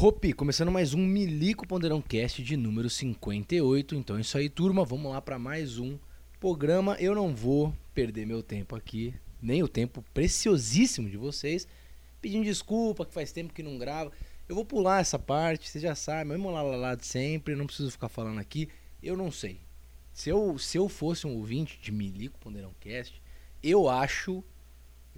Hopi, começando mais um Milico Ponderão Cast de número 58. Então é isso aí, turma. Vamos lá para mais um programa. Eu não vou perder meu tempo aqui, nem o tempo preciosíssimo de vocês, pedindo desculpa que faz tempo que não grava. Eu vou pular essa parte, vocês já sabem, mesmo lá, lá, lá de sempre, não preciso ficar falando aqui. Eu não sei. Se eu, se eu fosse um ouvinte de Milico Ponderão Cast, eu acho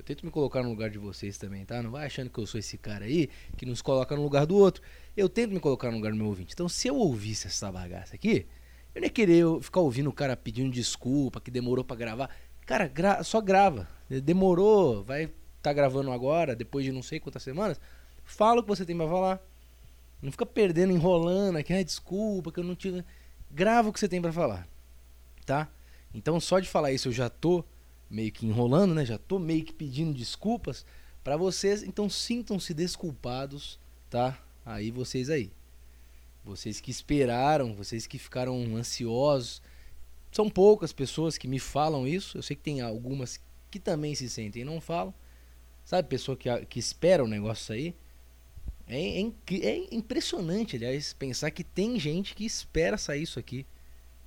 eu tento me colocar no lugar de vocês também, tá? Não vai achando que eu sou esse cara aí que nos coloca no lugar do outro. Eu tento me colocar no lugar do meu ouvinte. Então, se eu ouvisse essa bagaça aqui, eu nem ia querer ficar ouvindo o cara pedindo desculpa, que demorou para gravar. Cara, gra só grava. Demorou, vai tá gravando agora, depois de não sei quantas semanas. Fala o que você tem pra falar. Não fica perdendo, enrolando aqui, ah, desculpa que eu não tive. Grava o que você tem para falar, tá? Então, só de falar isso eu já tô meio que enrolando, né? Já tô meio que pedindo desculpas para vocês, então sintam-se desculpados, tá? Aí vocês aí. Vocês que esperaram, vocês que ficaram ansiosos. São poucas pessoas que me falam isso. Eu sei que tem algumas que também se sentem e não falam. Sabe, pessoa que, que espera o negócio aí. É, é, é impressionante, aliás, pensar que tem gente que espera sair isso aqui.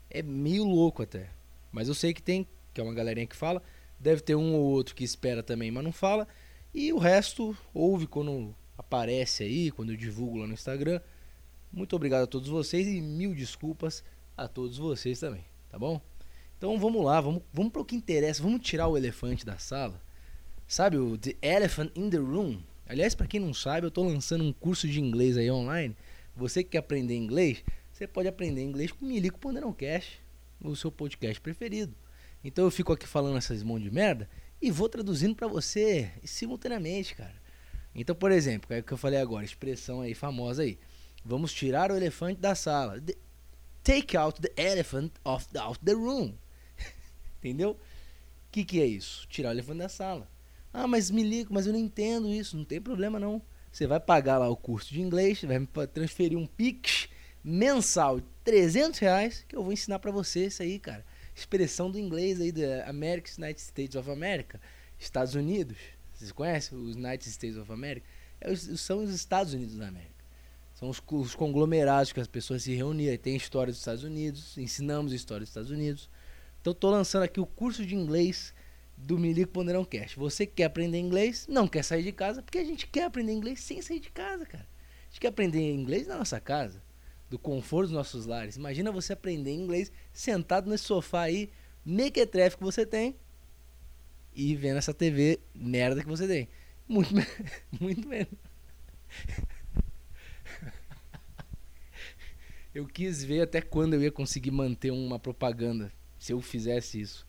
É meio louco até. Mas eu sei que tem, que é uma galerinha que fala. Deve ter um ou outro que espera também, mas não fala. E o resto ouve quando aparece aí, quando eu divulgo lá no Instagram. Muito obrigado a todos vocês e mil desculpas a todos vocês também, tá bom? Então vamos lá, vamos, vamos para o que interessa, vamos tirar o elefante da sala. Sabe o The Elephant in the Room? Aliás, para quem não sabe, eu estou lançando um curso de inglês aí online. Você que quer aprender inglês, você pode aprender inglês com o Milico Panderão Cash, o seu podcast preferido. Então eu fico aqui falando essas mãos de merda e vou traduzindo para você simultaneamente, cara. Então, por exemplo, é o que eu falei agora, expressão aí famosa aí. Vamos tirar o elefante da sala. Take out the elephant of the, out the room. Entendeu? O que, que é isso? Tirar o elefante da sala. Ah, mas me liga, mas eu não entendo isso. Não tem problema não. Você vai pagar lá o curso de inglês, vai me transferir um Pix mensal de 300 reais que eu vou ensinar para você isso aí, cara expressão do inglês aí da America, United States of America, Estados Unidos. Vocês conhecem os United States of America? É, são os Estados Unidos da América. São os, os conglomerados que as pessoas se reuniam. Tem história dos Estados Unidos, ensinamos história dos Estados Unidos. Então estou lançando aqui o curso de inglês do Milico Ponderão Cast. Você quer aprender inglês, não quer sair de casa, porque a gente quer aprender inglês sem sair de casa, cara. A gente quer aprender inglês na nossa casa do conforto dos nossos lares. Imagina você aprender inglês sentado nesse sofá aí, mequetrefe que você tem, e vendo essa TV merda que você tem. Muito, muito menos. Eu quis ver até quando eu ia conseguir manter uma propaganda se eu fizesse isso.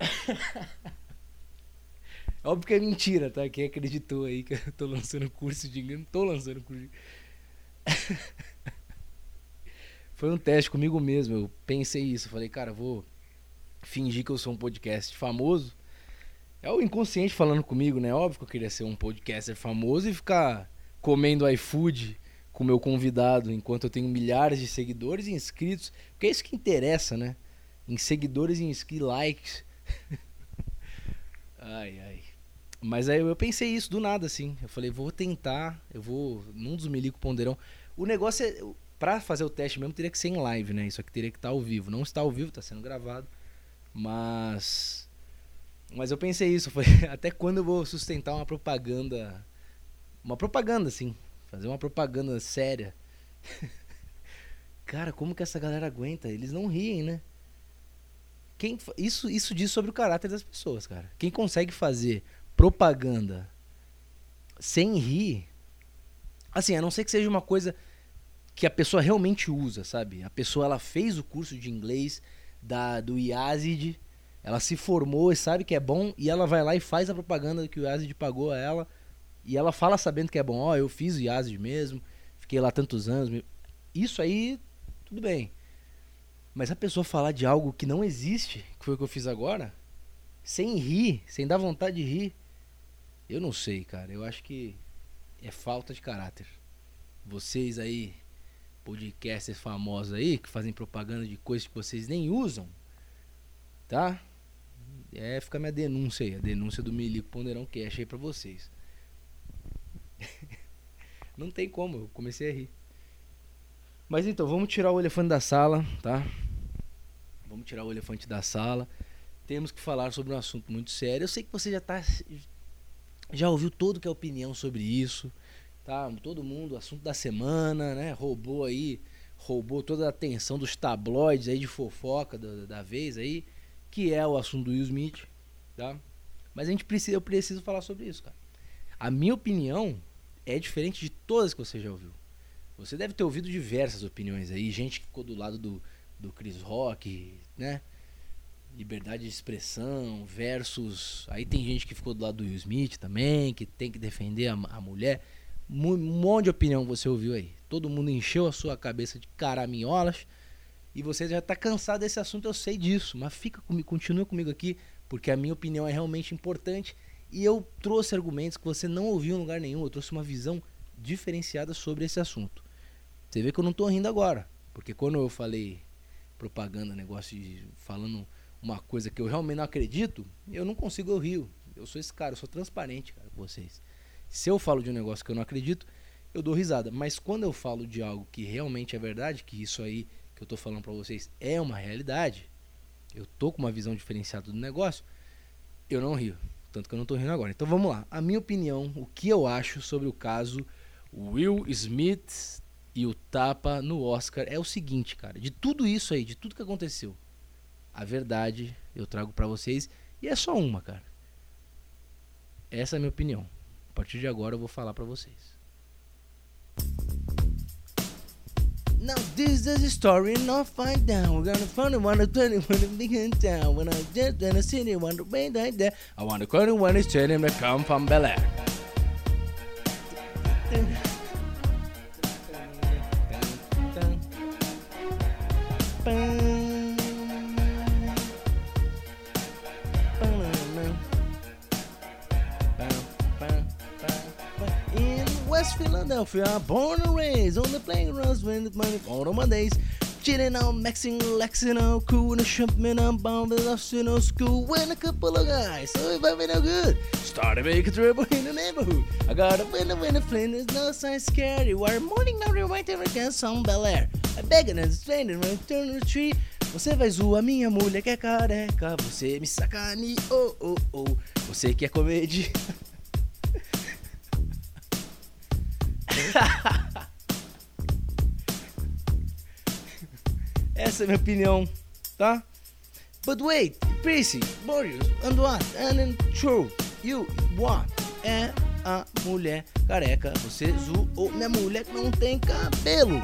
Óbvio que é mentira, tá? Quem acreditou aí que eu tô lançando curso de inglês, não tô lançando curso de foi um teste comigo mesmo. Eu pensei isso. Falei, cara, vou fingir que eu sou um podcast famoso. É o inconsciente falando comigo, né? Óbvio que eu queria ser um podcaster famoso e ficar comendo iFood com meu convidado enquanto eu tenho milhares de seguidores e inscritos. Porque é isso que interessa, né? Em seguidores e inscritos, likes. ai, ai. Mas aí eu pensei isso do nada, assim. Eu falei, vou tentar, eu vou. Num dos Milico Ponderão. O negócio é Pra fazer o teste mesmo teria que ser em live, né? Isso aqui teria que estar tá ao vivo. Não está ao vivo, está sendo gravado. Mas. Mas eu pensei isso, foi até quando eu vou sustentar uma propaganda. Uma propaganda, assim. Fazer uma propaganda séria. Cara, como que essa galera aguenta? Eles não riem, né? Quem, isso, isso diz sobre o caráter das pessoas, cara. Quem consegue fazer propaganda sem rir. Assim, a não ser que seja uma coisa que a pessoa realmente usa, sabe? A pessoa ela fez o curso de inglês da do IASID, ela se formou e sabe que é bom e ela vai lá e faz a propaganda que o IASID pagou a ela e ela fala sabendo que é bom, ó, oh, eu fiz o IASID mesmo, fiquei lá tantos anos. Isso aí tudo bem. Mas a pessoa falar de algo que não existe, que foi o que eu fiz agora, sem rir, sem dar vontade de rir, eu não sei, cara. Eu acho que é falta de caráter. Vocês aí podcasters famosos aí que fazem propaganda de coisas que vocês nem usam, tá? É, fica minha denúncia aí, a denúncia do Milico Ponderão Cash aí pra vocês. Não tem como, eu comecei a rir. Mas então, vamos tirar o elefante da sala, tá? Vamos tirar o elefante da sala. Temos que falar sobre um assunto muito sério. Eu sei que você já tá já ouviu todo que é opinião sobre isso, tá? Todo mundo, assunto da semana, né? Roubou aí, roubou toda a atenção dos tabloides aí de fofoca da, da vez aí, que é o assunto do Will Smith, tá? Mas a gente precisa, eu preciso falar sobre isso, cara. A minha opinião é diferente de todas que você já ouviu. Você deve ter ouvido diversas opiniões aí, gente que ficou do lado do, do Chris Rock, né? Liberdade de expressão versus. Aí tem gente que ficou do lado do Will Smith também, que tem que defender a, a mulher. Um monte de opinião você ouviu aí. Todo mundo encheu a sua cabeça de caraminholas. E você já está cansado desse assunto, eu sei disso. Mas fica comigo, continua comigo aqui, porque a minha opinião é realmente importante. E eu trouxe argumentos que você não ouviu em lugar nenhum. Eu trouxe uma visão diferenciada sobre esse assunto. Você vê que eu não estou rindo agora. Porque quando eu falei propaganda, negócio de falando uma coisa que eu realmente não acredito, eu não consigo eu rio. Eu sou esse cara, eu sou transparente, cara, com vocês. Se eu falo de um negócio que eu não acredito, eu dou risada. Mas quando eu falo de algo que realmente é verdade, que isso aí que eu tô falando para vocês é uma realidade, eu tô com uma visão diferenciada do negócio, eu não rio. Tanto que eu não tô rindo agora. Então vamos lá. A minha opinião, o que eu acho sobre o caso Will Smith e o tapa no Oscar é o seguinte, cara. De tudo isso aí, de tudo que aconteceu, a verdade eu trago para vocês e é só uma, cara. Essa é a minha opinião. Partir de agora eu vou falar para vocês. Now this is a story not find down. We're gonna find the one twenty when the big in town. When I just in the city, want to be right there. I want to call the one is telling to come from Bel Air. Philadelphia, born and raised on the playgrounds when the money on my days. Chilling out, maxing, lexing out, cool the shop, man, I'm bound to know, school with a couple of guys. So if I'm no good, started making trouble in the neighborhood. I got a when the flint is no sign scary. Where morning now rewind every can some Bel Air. I beg and standing when turn the tree. Você vai zoar minha mulher que é careca. Você me sacaneou, oh, oh, oh. Você quer comer de. Essa é a minha opinião, tá? But wait, Prissy, Boris, and what? And true, you, what? É a mulher careca. Você zoou minha mulher que não tem cabelo.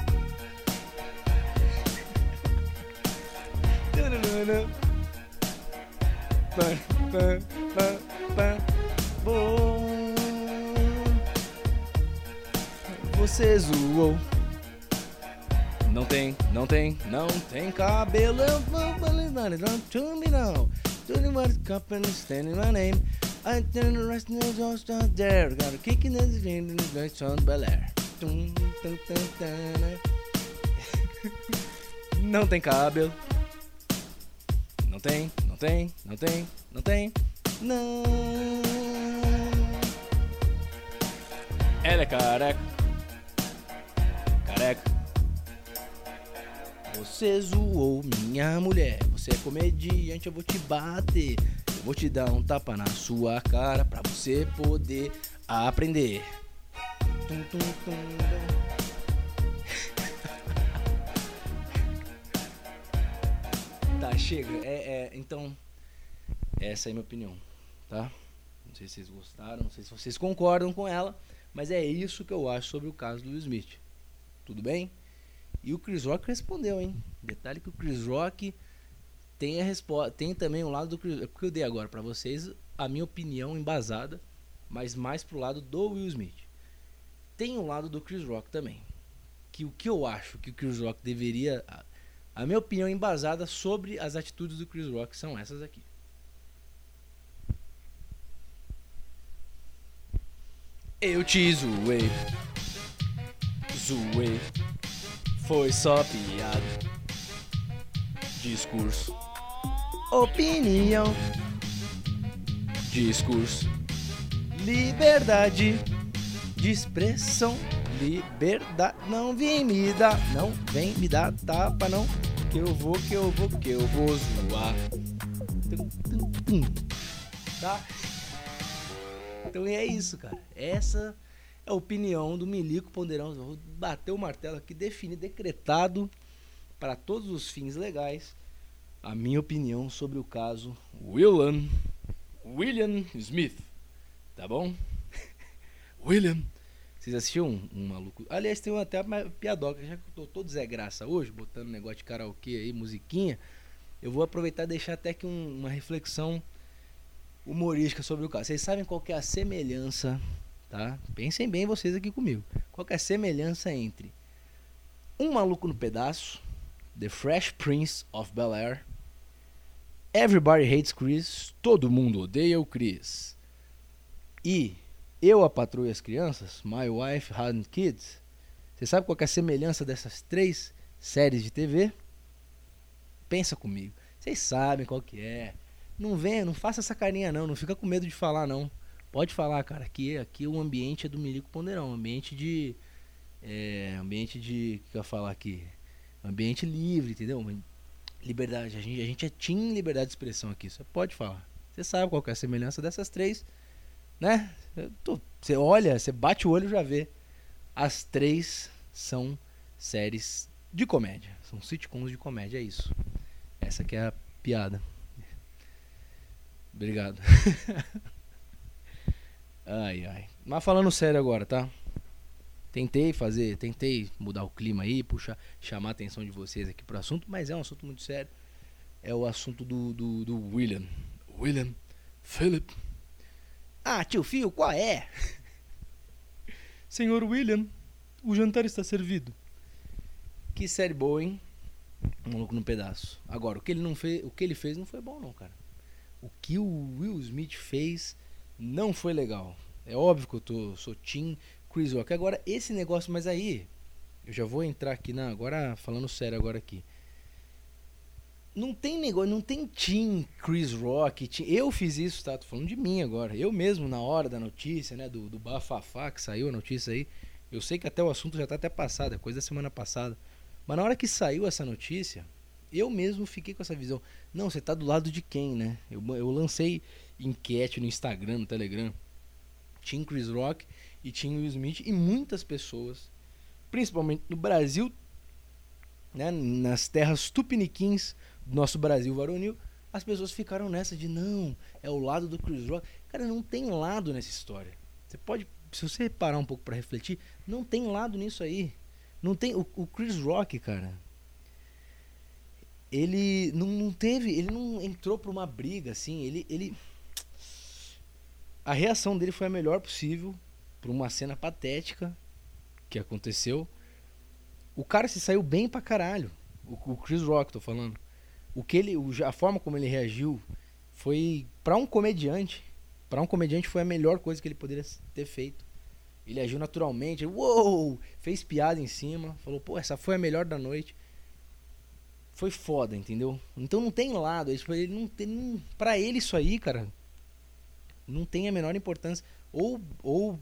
Você zoou. Não tem, não tem, não tem cabelo. Eu vou falar, don't to me now. Do you want to cup and standing my name? I turn the rest of the out there. Got a kick in the vein in the night on Bel Air. Não tem cabelo. Não tem, não tem, não tem, não tem. Não. Ela é careca careca. Você zoou minha mulher. Você é comediante, eu vou te bater. Eu vou te dar um tapa na sua cara pra você poder aprender. Tum, tum, tum, tá, chega. É, é, então, essa é a minha opinião, tá? Não sei se vocês gostaram, não sei se vocês concordam com ela, mas é isso que eu acho sobre o caso do Will Smith tudo bem? E o Chris Rock respondeu, hein? Detalhe que o Chris Rock tem a resposta, tem também um lado do Chris Rock, porque eu dei agora para vocês a minha opinião embasada, mas mais pro lado do Will Smith. Tem um lado do Chris Rock também, que o que eu acho que o Chris Rock deveria a, a minha opinião embasada sobre as atitudes do Chris Rock são essas aqui. Eu te zoei zoei. Foi só piada. Discurso. Opinião. Discurso. Liberdade de expressão. liberdade. Não vem me dar, não vem me dar tapa, não. Que eu vou, que eu vou, que eu vou zoar. Tum, tum, tum. Tá? Então é isso, cara. Essa a opinião do Milico Ponderão. Vou bater o martelo aqui, definir, decretado para todos os fins legais a minha opinião sobre o caso William, William Smith. Tá bom? William. Vocês assistiram um, um, maluco? Aliás, tem até uma piadoca. Já que eu tô todo Zé Graça hoje, botando negócio de karaokê aí, musiquinha, eu vou aproveitar e deixar até aqui um, uma reflexão humorística sobre o caso. Vocês sabem qual é a semelhança, tá? Pensem bem vocês aqui comigo. Qual é a semelhança entre Um Maluco no Pedaço, The Fresh Prince of Bel-Air, Everybody Hates Chris, Todo Mundo Odeia o Chris, e Eu, a Patroa as Crianças, My Wife Had Kids. Você sabe qual é a semelhança dessas três séries de TV? Pensa comigo. Vocês sabem qual que é. Não vem, não faça essa carinha não, não fica com medo de falar não. Pode falar, cara. Aqui, aqui o ambiente é do Milico Ponderão, ambiente de é, ambiente de, o que eu ia falar aqui? Ambiente livre, entendeu? Liberdade, a gente, a gente é team liberdade de expressão aqui. Você pode falar. Você sabe qual é a semelhança dessas três, né? Tô, você olha, você bate o olho e já vê. As três são séries de comédia. São sitcoms de comédia, é isso. Essa que é a piada. Obrigado. ai, ai. Mas falando sério agora, tá? Tentei fazer, tentei mudar o clima aí, puxar, chamar a atenção de vocês aqui pro assunto, mas é um assunto muito sério. É o assunto do, do, do William. William Philip. Ah, tio Fio, qual é? Senhor William, o jantar está servido. Que série boa, hein? Um maluco no pedaço. Agora, o que ele não fez, o que ele fez não foi bom não, cara o que o Will Smith fez não foi legal. É óbvio que eu tô, sou Team Chris Rock. Agora, esse negócio, mas aí, eu já vou entrar aqui na. Agora, falando sério agora aqui. Não tem negócio, não tem Team Chris Rock. Team, eu fiz isso, tá? Tô falando de mim agora. Eu mesmo, na hora da notícia, né? Do, do bafafá que saiu a notícia aí. Eu sei que até o assunto já tá até passado, é coisa da semana passada. Mas na hora que saiu essa notícia, eu mesmo fiquei com essa visão. Não, você tá do lado de quem, né? Eu, eu lancei enquete no Instagram, no Telegram. Tinha Chris Rock e tinha Will Smith e muitas pessoas, principalmente no Brasil, né, nas terras tupiniquins do nosso Brasil varonil, as pessoas ficaram nessa de não, é o lado do Chris Rock. Cara, não tem lado nessa história. Você pode, se você parar um pouco para refletir, não tem lado nisso aí. Não tem o, o Chris Rock, cara ele não, não, teve, ele não entrou pra uma briga, assim, ele, ele... A reação dele foi a melhor possível pra uma cena patética que aconteceu. O cara se saiu bem pra caralho. O, o Chris Rock, tô falando. O que ele, a forma como ele reagiu foi para um comediante, para um comediante foi a melhor coisa que ele poderia ter feito. Ele agiu naturalmente, uou, fez piada em cima, falou, pô, essa foi a melhor da noite foi foda, entendeu? Então não tem lado, ele não tem, para ele isso aí, cara, não tem a menor importância ou ou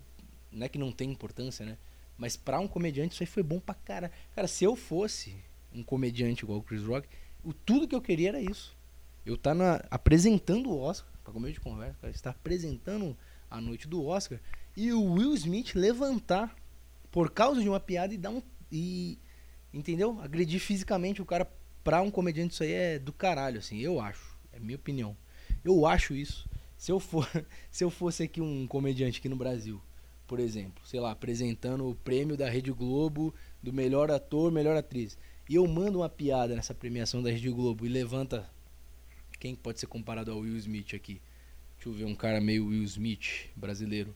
não é que não tem importância, né? Mas para um comediante isso aí foi bom pra cara. Cara, se eu fosse um comediante igual o Chris Rock, o tudo que eu queria era isso. Eu tá na, apresentando o Oscar, para comer de conversa, cara, está apresentando a noite do Oscar e o Will Smith levantar por causa de uma piada e dar um e entendeu? Agredir fisicamente o cara pra um comediante isso aí é do caralho, assim, eu acho. É minha opinião. Eu acho isso. Se eu, for, se eu fosse aqui um comediante aqui no Brasil, por exemplo, sei lá, apresentando o prêmio da Rede Globo do melhor ator, melhor atriz, e eu mando uma piada nessa premiação da Rede Globo e levanta quem pode ser comparado ao Will Smith aqui? Deixa eu ver um cara meio Will Smith brasileiro.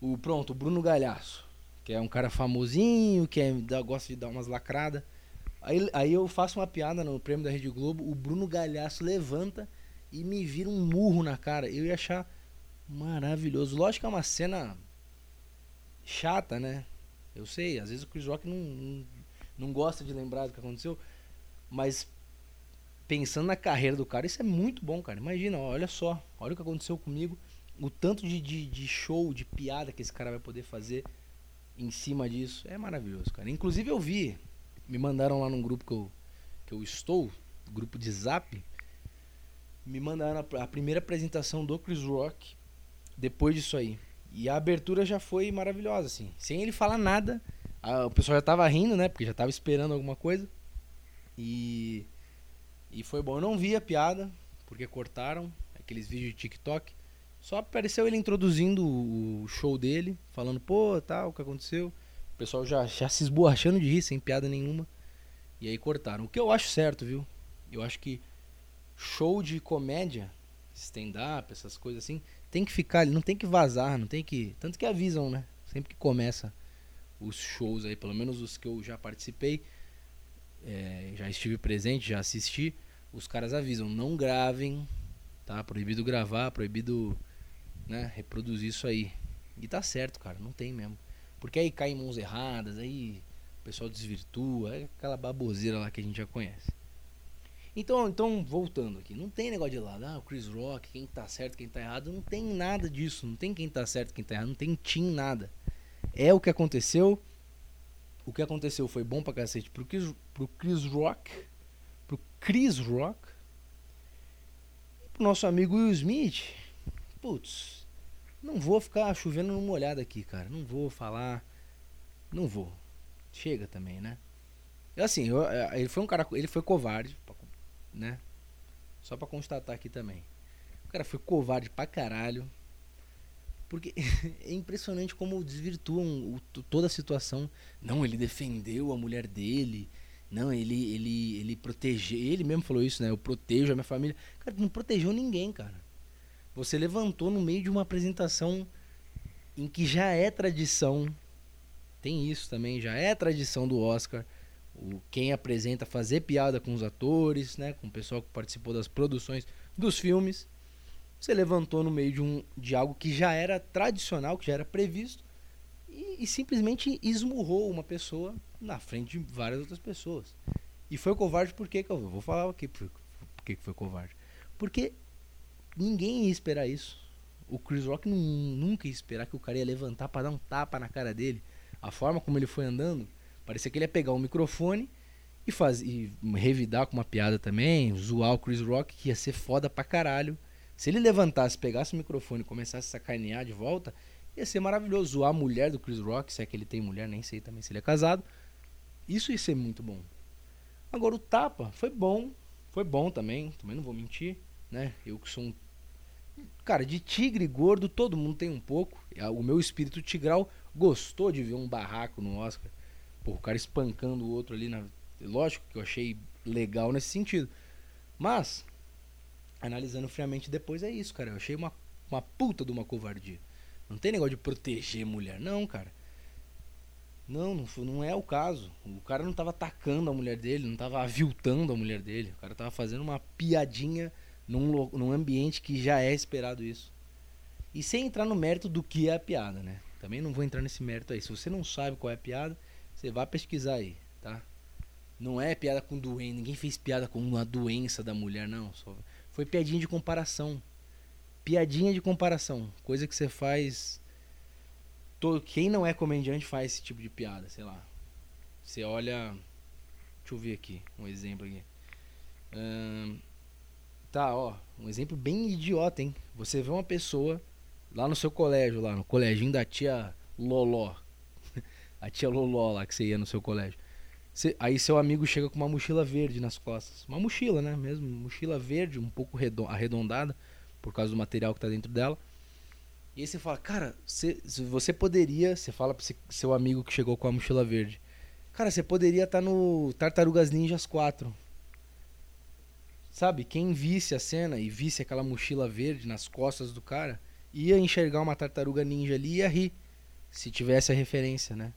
O pronto, o Bruno Galhaço, que é um cara famosinho, que é, gosta de dar umas lacradas. Aí, aí eu faço uma piada no prêmio da Rede Globo, o Bruno Galhaço levanta e me vira um murro na cara. Eu ia achar maravilhoso. Lógico que é uma cena chata, né? Eu sei, às vezes o Chris Rock não, não, não gosta de lembrar do que aconteceu, mas pensando na carreira do cara, isso é muito bom, cara. Imagina, olha só, olha o que aconteceu comigo, o tanto de, de, de show, de piada que esse cara vai poder fazer em cima disso. É maravilhoso, cara. Inclusive eu vi, me mandaram lá num grupo que eu, que eu estou, grupo de zap, me mandaram a, a primeira apresentação do Chris Rock depois disso aí. E a abertura já foi maravilhosa, assim. Sem ele falar nada, a, o pessoal já tava rindo, né? Porque já tava esperando alguma coisa. E, e foi bom. Eu não vi a piada, porque cortaram aqueles vídeos de TikTok. Só apareceu ele introduzindo o show dele, falando, pô, tal, o que aconteceu. O pessoal já, já se esborrachando de rir, sem piada nenhuma. E aí cortaram. O que eu acho certo, viu? Eu acho que show de comédia, stand-up, essas coisas assim, tem que ficar, não tem que vazar, não tem que. Tanto que avisam, né? Sempre que começa os shows aí, pelo menos os que eu já participei, é, já estive presente, já assisti, os caras avisam, não gravem, tá? Proibido gravar, proibido né, reproduzir isso aí. E tá certo, cara, não tem mesmo. Porque aí cai em mãos erradas, aí o pessoal desvirtua, é aquela baboseira lá que a gente já conhece. Então, então voltando aqui, não tem negócio de lado, ah, o Chris Rock, quem tá certo, quem tá errado, não tem nada disso, não tem quem tá certo, quem tá errado, não tem team nada. É o que aconteceu. O que aconteceu foi bom pra cacete pro Chris, pro Chris Rock, pro Chris Rock, e pro nosso amigo Will Smith. Putz, não vou ficar chovendo numa olhada aqui, cara. Não vou falar. Não vou. Chega também, né? Assim, eu, é, ele foi um cara. Ele foi covarde, né? Só pra constatar aqui também. O cara foi covarde pra caralho. Porque é impressionante como desvirtuam toda a situação. Não, ele defendeu a mulher dele. Não, ele, ele, ele protegeu. Ele mesmo falou isso, né? Eu protejo a minha família. Cara, não protegeu ninguém, cara. Você levantou no meio de uma apresentação em que já é tradição. Tem isso também, já é tradição do Oscar. O, quem apresenta fazer piada com os atores, né, com o pessoal que participou das produções dos filmes. Você levantou no meio de, um, de algo que já era tradicional, que já era previsto, e, e simplesmente esmurrou uma pessoa na frente de várias outras pessoas. E foi covarde por quê? Que eu vou falar aqui por que foi covarde. Porque ninguém ia esperar isso. O Chris Rock nunca ia esperar que o cara ia levantar para dar um tapa na cara dele. A forma como ele foi andando, parecia que ele ia pegar um microfone e, faz, e revidar com uma piada também, zoar o Chris Rock, que ia ser foda pra caralho. Se ele levantasse, pegasse o microfone e começasse a sacanear de volta, ia ser maravilhoso. Zoar a mulher do Chris Rock, se é que ele tem mulher, nem sei também se ele é casado. Isso ia ser muito bom. Agora o tapa foi bom, foi bom também, também não vou mentir né? Eu que sou um. Cara, de tigre gordo todo mundo tem um pouco. O meu espírito tigral gostou de ver um barraco no Oscar. Pô, o cara espancando o outro ali na. Lógico que eu achei legal nesse sentido. Mas, analisando friamente depois, é isso, cara. Eu achei uma, uma puta de uma covardia. Não tem negócio de proteger mulher, não, cara. Não, não, não é o caso. O cara não tava atacando a mulher dele, não tava aviltando a mulher dele. O cara tava fazendo uma piadinha num, num ambiente que já é esperado isso. E sem entrar no mérito do que é a piada, né? Também não vou entrar nesse mérito aí. Se você não sabe qual é a piada, você vai pesquisar aí, tá? Não é piada com doença, ninguém fez piada com a doença da mulher, não. Só foi piadinha de comparação. Piadinha de comparação. Coisa que você faz. Todo, quem não é comediante faz esse tipo de piada, sei lá. Você olha. Deixa eu ver aqui, um exemplo aqui. Hum, Tá, ó, um exemplo bem idiota, hein? Você vê uma pessoa lá no seu colégio, lá no coleginho da tia Loló. A tia Loló lá que você ia no seu colégio. aí seu amigo chega com uma mochila verde nas costas. Uma mochila, né? Mesmo, mochila verde, um pouco arredondada, por causa do material que tá dentro dela. E aí você fala, cara, você, você poderia. Você fala pro seu amigo que chegou com a mochila verde. Cara, você poderia estar tá no Tartarugas Ninjas 4. Sabe, quem visse a cena e visse aquela mochila verde nas costas do cara, ia enxergar uma tartaruga ninja ali e ia rir. Se tivesse a referência, né?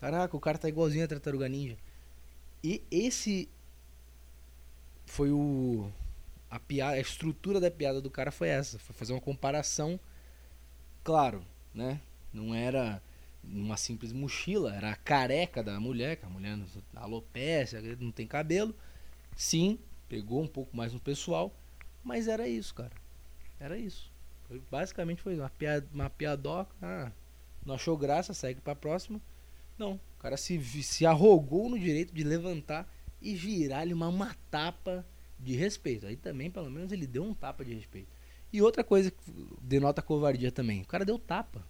Caraca, o cara tá igualzinho a tartaruga ninja. E esse foi o a piada, a estrutura da piada do cara foi essa, foi fazer uma comparação claro, né? Não era uma simples mochila, era a careca da mulher, que a mulher alopecia, não tem cabelo. Sim, pegou um pouco mais no pessoal, mas era isso, cara. Era isso. Foi, basicamente foi uma, piada, uma piadoca. Ah, não achou graça, segue pra próxima. Não, o cara se, se arrogou no direito de levantar e virar-lhe uma, uma tapa de respeito. Aí também, pelo menos, ele deu um tapa de respeito. E outra coisa que denota covardia também. O cara deu tapa.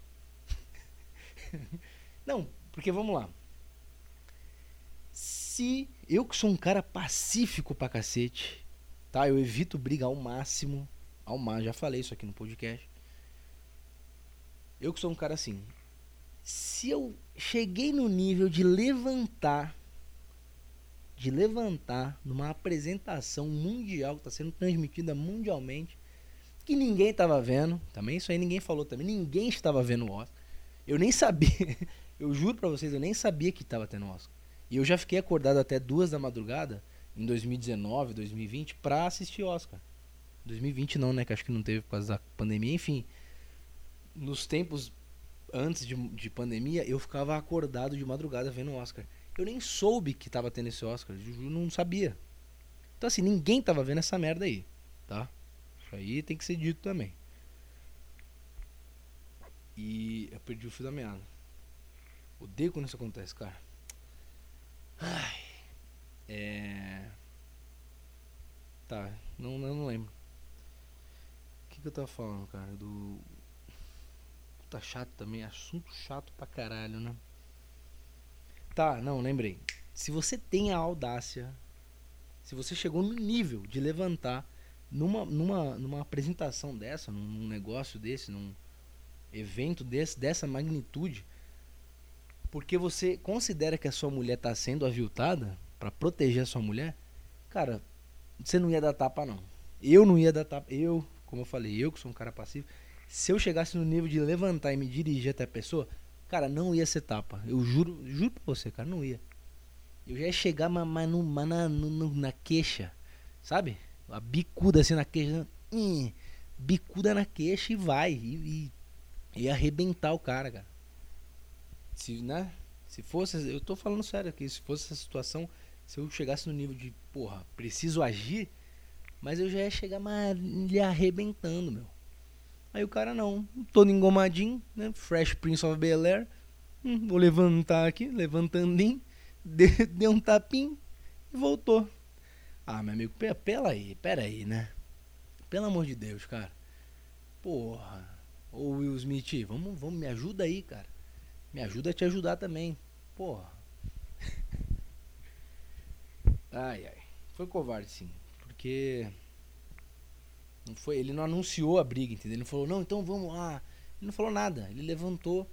Não, porque vamos lá. Se eu que sou um cara pacífico pra cacete, tá? Eu evito briga ao máximo. Ao máximo, já falei isso aqui no podcast. Eu que sou um cara assim. Se eu cheguei no nível de levantar de levantar numa apresentação mundial que está sendo transmitida mundialmente que ninguém estava vendo. Também isso aí ninguém falou também. Ninguém estava vendo o Oscar. Eu nem sabia. Eu juro para vocês, eu nem sabia que estava tendo Oscar. E eu já fiquei acordado até duas da madrugada em 2019, 2020 para assistir Oscar. 2020 não, né? Que acho que não teve por causa da pandemia. Enfim, nos tempos antes de, de pandemia, eu ficava acordado de madrugada vendo o Oscar. Eu nem soube que tava tendo esse Oscar. Eu não sabia. Então, assim, ninguém tava vendo essa merda aí, tá? Isso aí tem que ser dito também. E eu perdi o fio da meada. Odeio quando isso acontece, cara. Ai. É. Tá, não, não lembro. O que, que eu tava falando, cara? Do. Puta chato também, assunto chato pra caralho, né? Tá, não, lembrei. Se você tem a audácia, se você chegou no nível de levantar numa, numa, numa apresentação dessa, num, num negócio desse, num evento desse, dessa magnitude, porque você considera que a sua mulher está sendo aviltada para proteger a sua mulher, cara, você não ia dar tapa não. Eu não ia dar tapa. Eu, como eu falei, eu que sou um cara passivo, se eu chegasse no nível de levantar e me dirigir até a pessoa, cara, não ia ser tapa. Eu juro, juro pra você, cara, não ia. Eu já ia chegar mas, mas, no, mas na, no, na queixa, sabe? A bicuda assim na queixa. Hum, bicuda na queixa e vai. E, e, e arrebentar o cara, cara. Se, né? Se fosse. Eu tô falando sério aqui. Se fosse essa situação, se eu chegasse no nível de, porra, preciso agir. Mas eu já ia chegar mas, lhe arrebentando, meu. Aí o cara não, todo engomadinho, né? Fresh Prince of Bel Air. Hum, vou levantar aqui, levantandinho. Deu um tapinho e voltou. Ah, meu amigo, pela aí, pera aí, né? Pelo amor de Deus, cara. Porra. Ô Will Smith, vamos, vamos, me ajuda aí, cara. Me ajuda a te ajudar também. Porra. ai, ai. Foi covarde, sim. Porque. Não foi, ele não anunciou a briga, entendeu? Ele não falou, não, então vamos lá. Ele não falou nada. Ele levantou.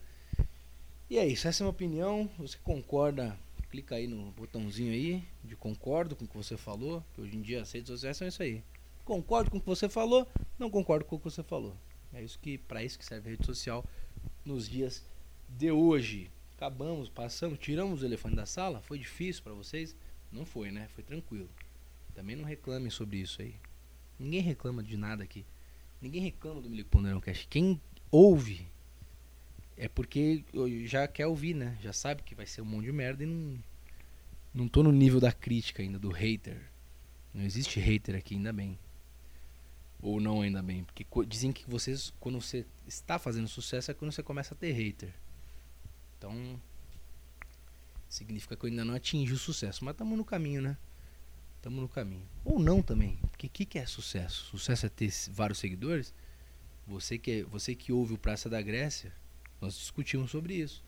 E é isso. Essa é a minha opinião. Você concorda clica aí no botãozinho aí de concordo com o que você falou, que hoje em dia as redes sociais são isso aí. Concordo com o que você falou, não concordo com o que você falou. É isso que para isso que serve a rede social nos dias de hoje. Acabamos, passamos, tiramos o elefante da sala. Foi difícil para vocês? Não foi, né? Foi tranquilo. Também não reclamem sobre isso aí. Ninguém reclama de nada aqui. Ninguém reclama do Milico Ponderão Cash. Quem ouve é porque já quer ouvir, né? Já sabe que vai ser um monte de merda e não. Não tô no nível da crítica ainda, do hater. Não existe hater aqui, ainda bem. Ou não, ainda bem. Porque dizem que vocês, quando você está fazendo sucesso, é quando você começa a ter hater. Então. Significa que eu ainda não atingi o sucesso. Mas estamos no caminho, né? Estamos no caminho. Ou não também. Porque o que, que é sucesso? Sucesso é ter vários seguidores? Você que, é, você que ouve o Praça da Grécia nós discutimos sobre isso.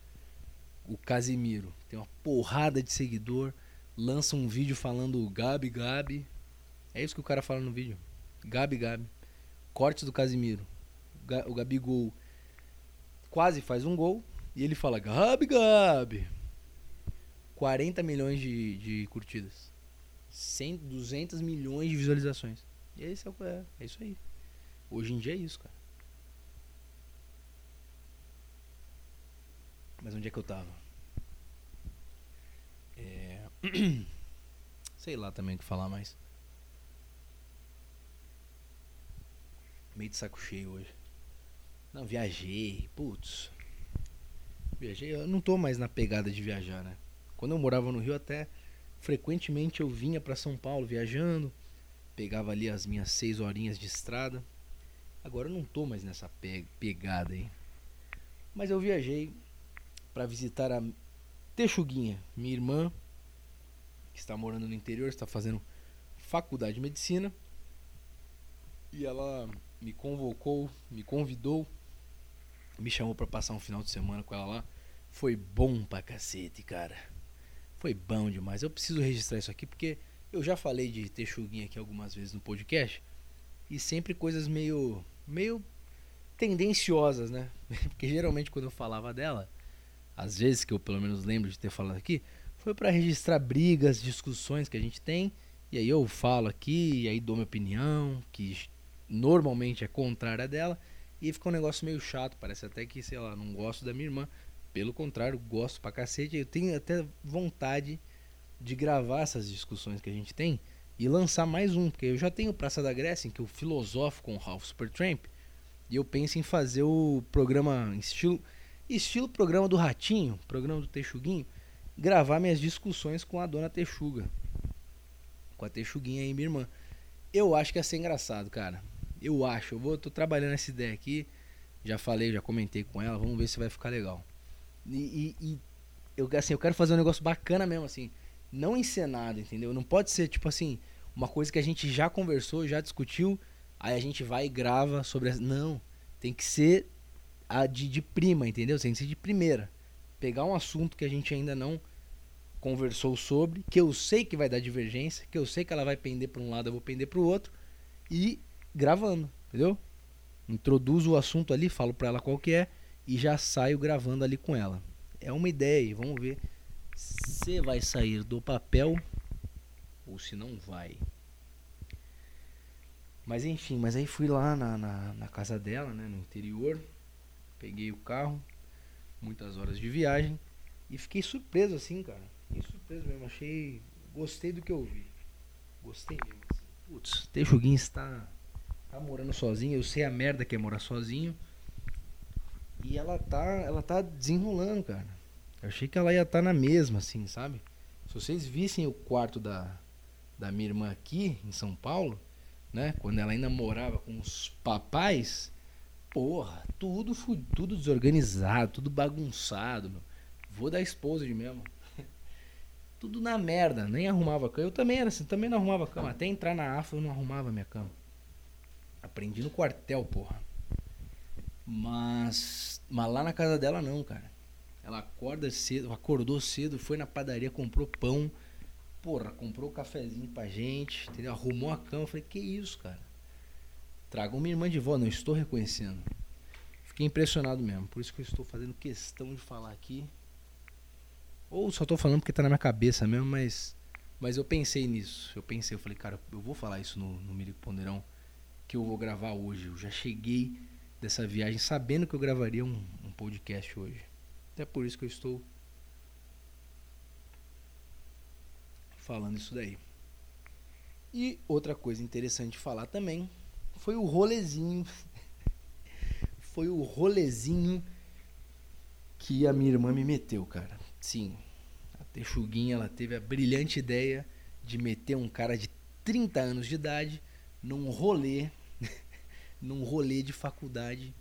O Casimiro tem uma porrada de seguidor, lança um vídeo falando Gabi, Gabi. É isso que o cara fala no vídeo. Gabi, Gabi. Corte do Casimiro. O Gabigol quase faz um gol e ele fala Gabi, Gabi. 40 milhões de, de curtidas. 100, 200 milhões de visualizações. E esse é, é, é isso aí. Hoje em dia é isso, cara. Mas onde é que eu tava? É... Sei lá também o que falar mais. Meio de saco cheio hoje. Não, viajei. Putz. Viajei. Eu não tô mais na pegada de viajar, né? Quando eu morava no Rio, até frequentemente eu vinha para São Paulo viajando. Pegava ali as minhas seis horinhas de estrada. Agora eu não tô mais nessa pe pegada aí. Mas eu viajei para visitar a, Texuguinha, minha irmã, que está morando no interior, está fazendo faculdade de medicina. E ela me convocou, me convidou, me chamou para passar um final de semana com ela lá. Foi bom pra cacete, cara. Foi bom demais. Eu preciso registrar isso aqui porque eu já falei de Texuguinha aqui algumas vezes no podcast e sempre coisas meio meio tendenciosas, né? Porque geralmente quando eu falava dela, às vezes que eu pelo menos lembro de ter falado aqui, foi para registrar brigas, discussões que a gente tem, e aí eu falo aqui, e aí dou minha opinião, que normalmente é contrária dela, e fica um negócio meio chato, parece até que, sei lá, não gosto da minha irmã. Pelo contrário, gosto pra cacete, eu tenho até vontade de gravar essas discussões que a gente tem e lançar mais um, porque eu já tenho Praça da Grécia, em que eu filosofo com o Ralph Supertramp, e eu penso em fazer o programa estilo estilo programa do Ratinho, programa do Texuguinho, gravar minhas discussões com a dona Texuga. Com a Texuguinha aí, minha irmã. Eu acho que ia ser engraçado, cara. Eu acho. Eu vou, tô trabalhando essa ideia aqui. Já falei, já comentei com ela. Vamos ver se vai ficar legal. E, e, e eu, assim, eu quero fazer um negócio bacana mesmo, assim. Não encenado, entendeu? Não pode ser, tipo assim, uma coisa que a gente já conversou, já discutiu. Aí a gente vai e grava sobre. Essa... Não. Tem que ser a de, de prima, entendeu? Tem que ser de primeira. Pegar um assunto que a gente ainda não conversou sobre, que eu sei que vai dar divergência, que eu sei que ela vai pender para um lado, eu vou pender para o outro, e gravando, entendeu? Introduzo o assunto ali, falo para ela qual que é e já saio gravando ali com ela. É uma ideia, vamos ver se vai sair do papel ou se não vai. Mas enfim, mas aí fui lá na, na, na casa dela, né, no interior, peguei o carro, muitas horas de viagem e fiquei surpreso assim, cara. Fiquei surpreso mesmo, achei, gostei do que eu vi. Gostei mesmo. Assim. Putz, Texuguinho está tá morando sozinho, eu sei a merda que é morar sozinho. E ela tá, ela tá desenrolando, cara. Eu achei que ela ia estar tá na mesma assim, sabe? Se vocês vissem o quarto da da minha irmã aqui em São Paulo, né? Quando ela ainda morava com os papais, porra, tudo tudo desorganizado, tudo bagunçado, meu. Vou da esposa de mesmo. tudo na merda, nem arrumava cama. Eu também era assim, também não arrumava cama. Até entrar na AFA eu não arrumava minha cama. Aprendi no quartel, porra. Mas, mas lá na casa dela não, cara. Ela acorda cedo, acordou cedo, foi na padaria, comprou pão, porra, comprou um cafezinho pra gente, entendeu? Arrumou a cama. Falei, que isso, cara? Traga uma irmã de vó, não estou reconhecendo. Fiquei impressionado mesmo, por isso que eu estou fazendo questão de falar aqui. Ou só estou falando porque está na minha cabeça mesmo, mas mas eu pensei nisso. Eu pensei, eu falei, cara, eu vou falar isso no, no Mirico Ponderão que eu vou gravar hoje. Eu já cheguei dessa viagem sabendo que eu gravaria um, um podcast hoje. Até por isso que eu estou falando isso daí. E outra coisa interessante de falar também foi o rolezinho. foi o rolezinho que a minha irmã me meteu, cara. Sim, a Texuguinha ela teve a brilhante ideia de meter um cara de 30 anos de idade num rolê, num rolê de faculdade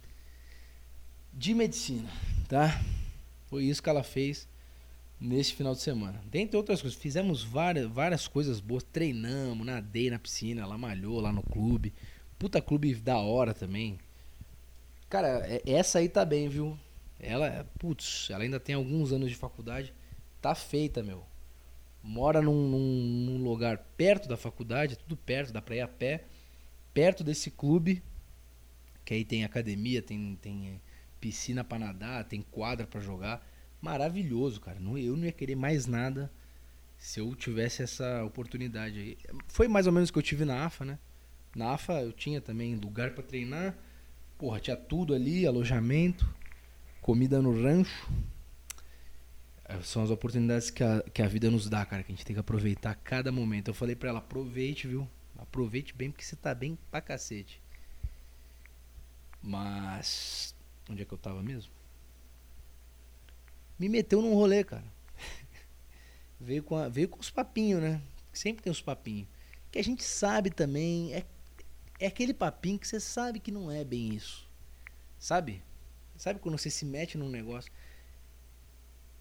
de medicina, tá? Foi isso que ela fez nesse final de semana. Dentre outras coisas, fizemos várias, várias coisas boas. Treinamos, nadei na piscina, ela malhou lá no clube. Puta clube da hora também. Cara, é, essa aí tá bem, viu? Ela, putz, ela ainda tem alguns anos de faculdade. Tá feita, meu. Mora num, num, num lugar perto da faculdade, tudo perto, dá pra ir a pé. Perto desse clube, que aí tem academia, tem, tem piscina para nadar, tem quadra para jogar. Maravilhoso, cara. Não, eu não ia querer mais nada se eu tivesse essa oportunidade aí. Foi mais ou menos o que eu tive na AFA, né? Na AFA eu tinha também lugar para treinar. Porra, tinha tudo ali, alojamento, comida no rancho. É, são as oportunidades que a, que a vida nos dá, cara, que a gente tem que aproveitar cada momento. Eu falei pra ela, aproveite, viu? Aproveite bem porque você tá bem pra cacete. Mas. Onde é que eu tava mesmo? Me meteu num rolê, cara. veio, com a, veio com os papinhos, né? Sempre tem os papinhos. Que a gente sabe também. É, é aquele papinho que você sabe que não é bem isso. Sabe? Sabe quando você se mete num negócio?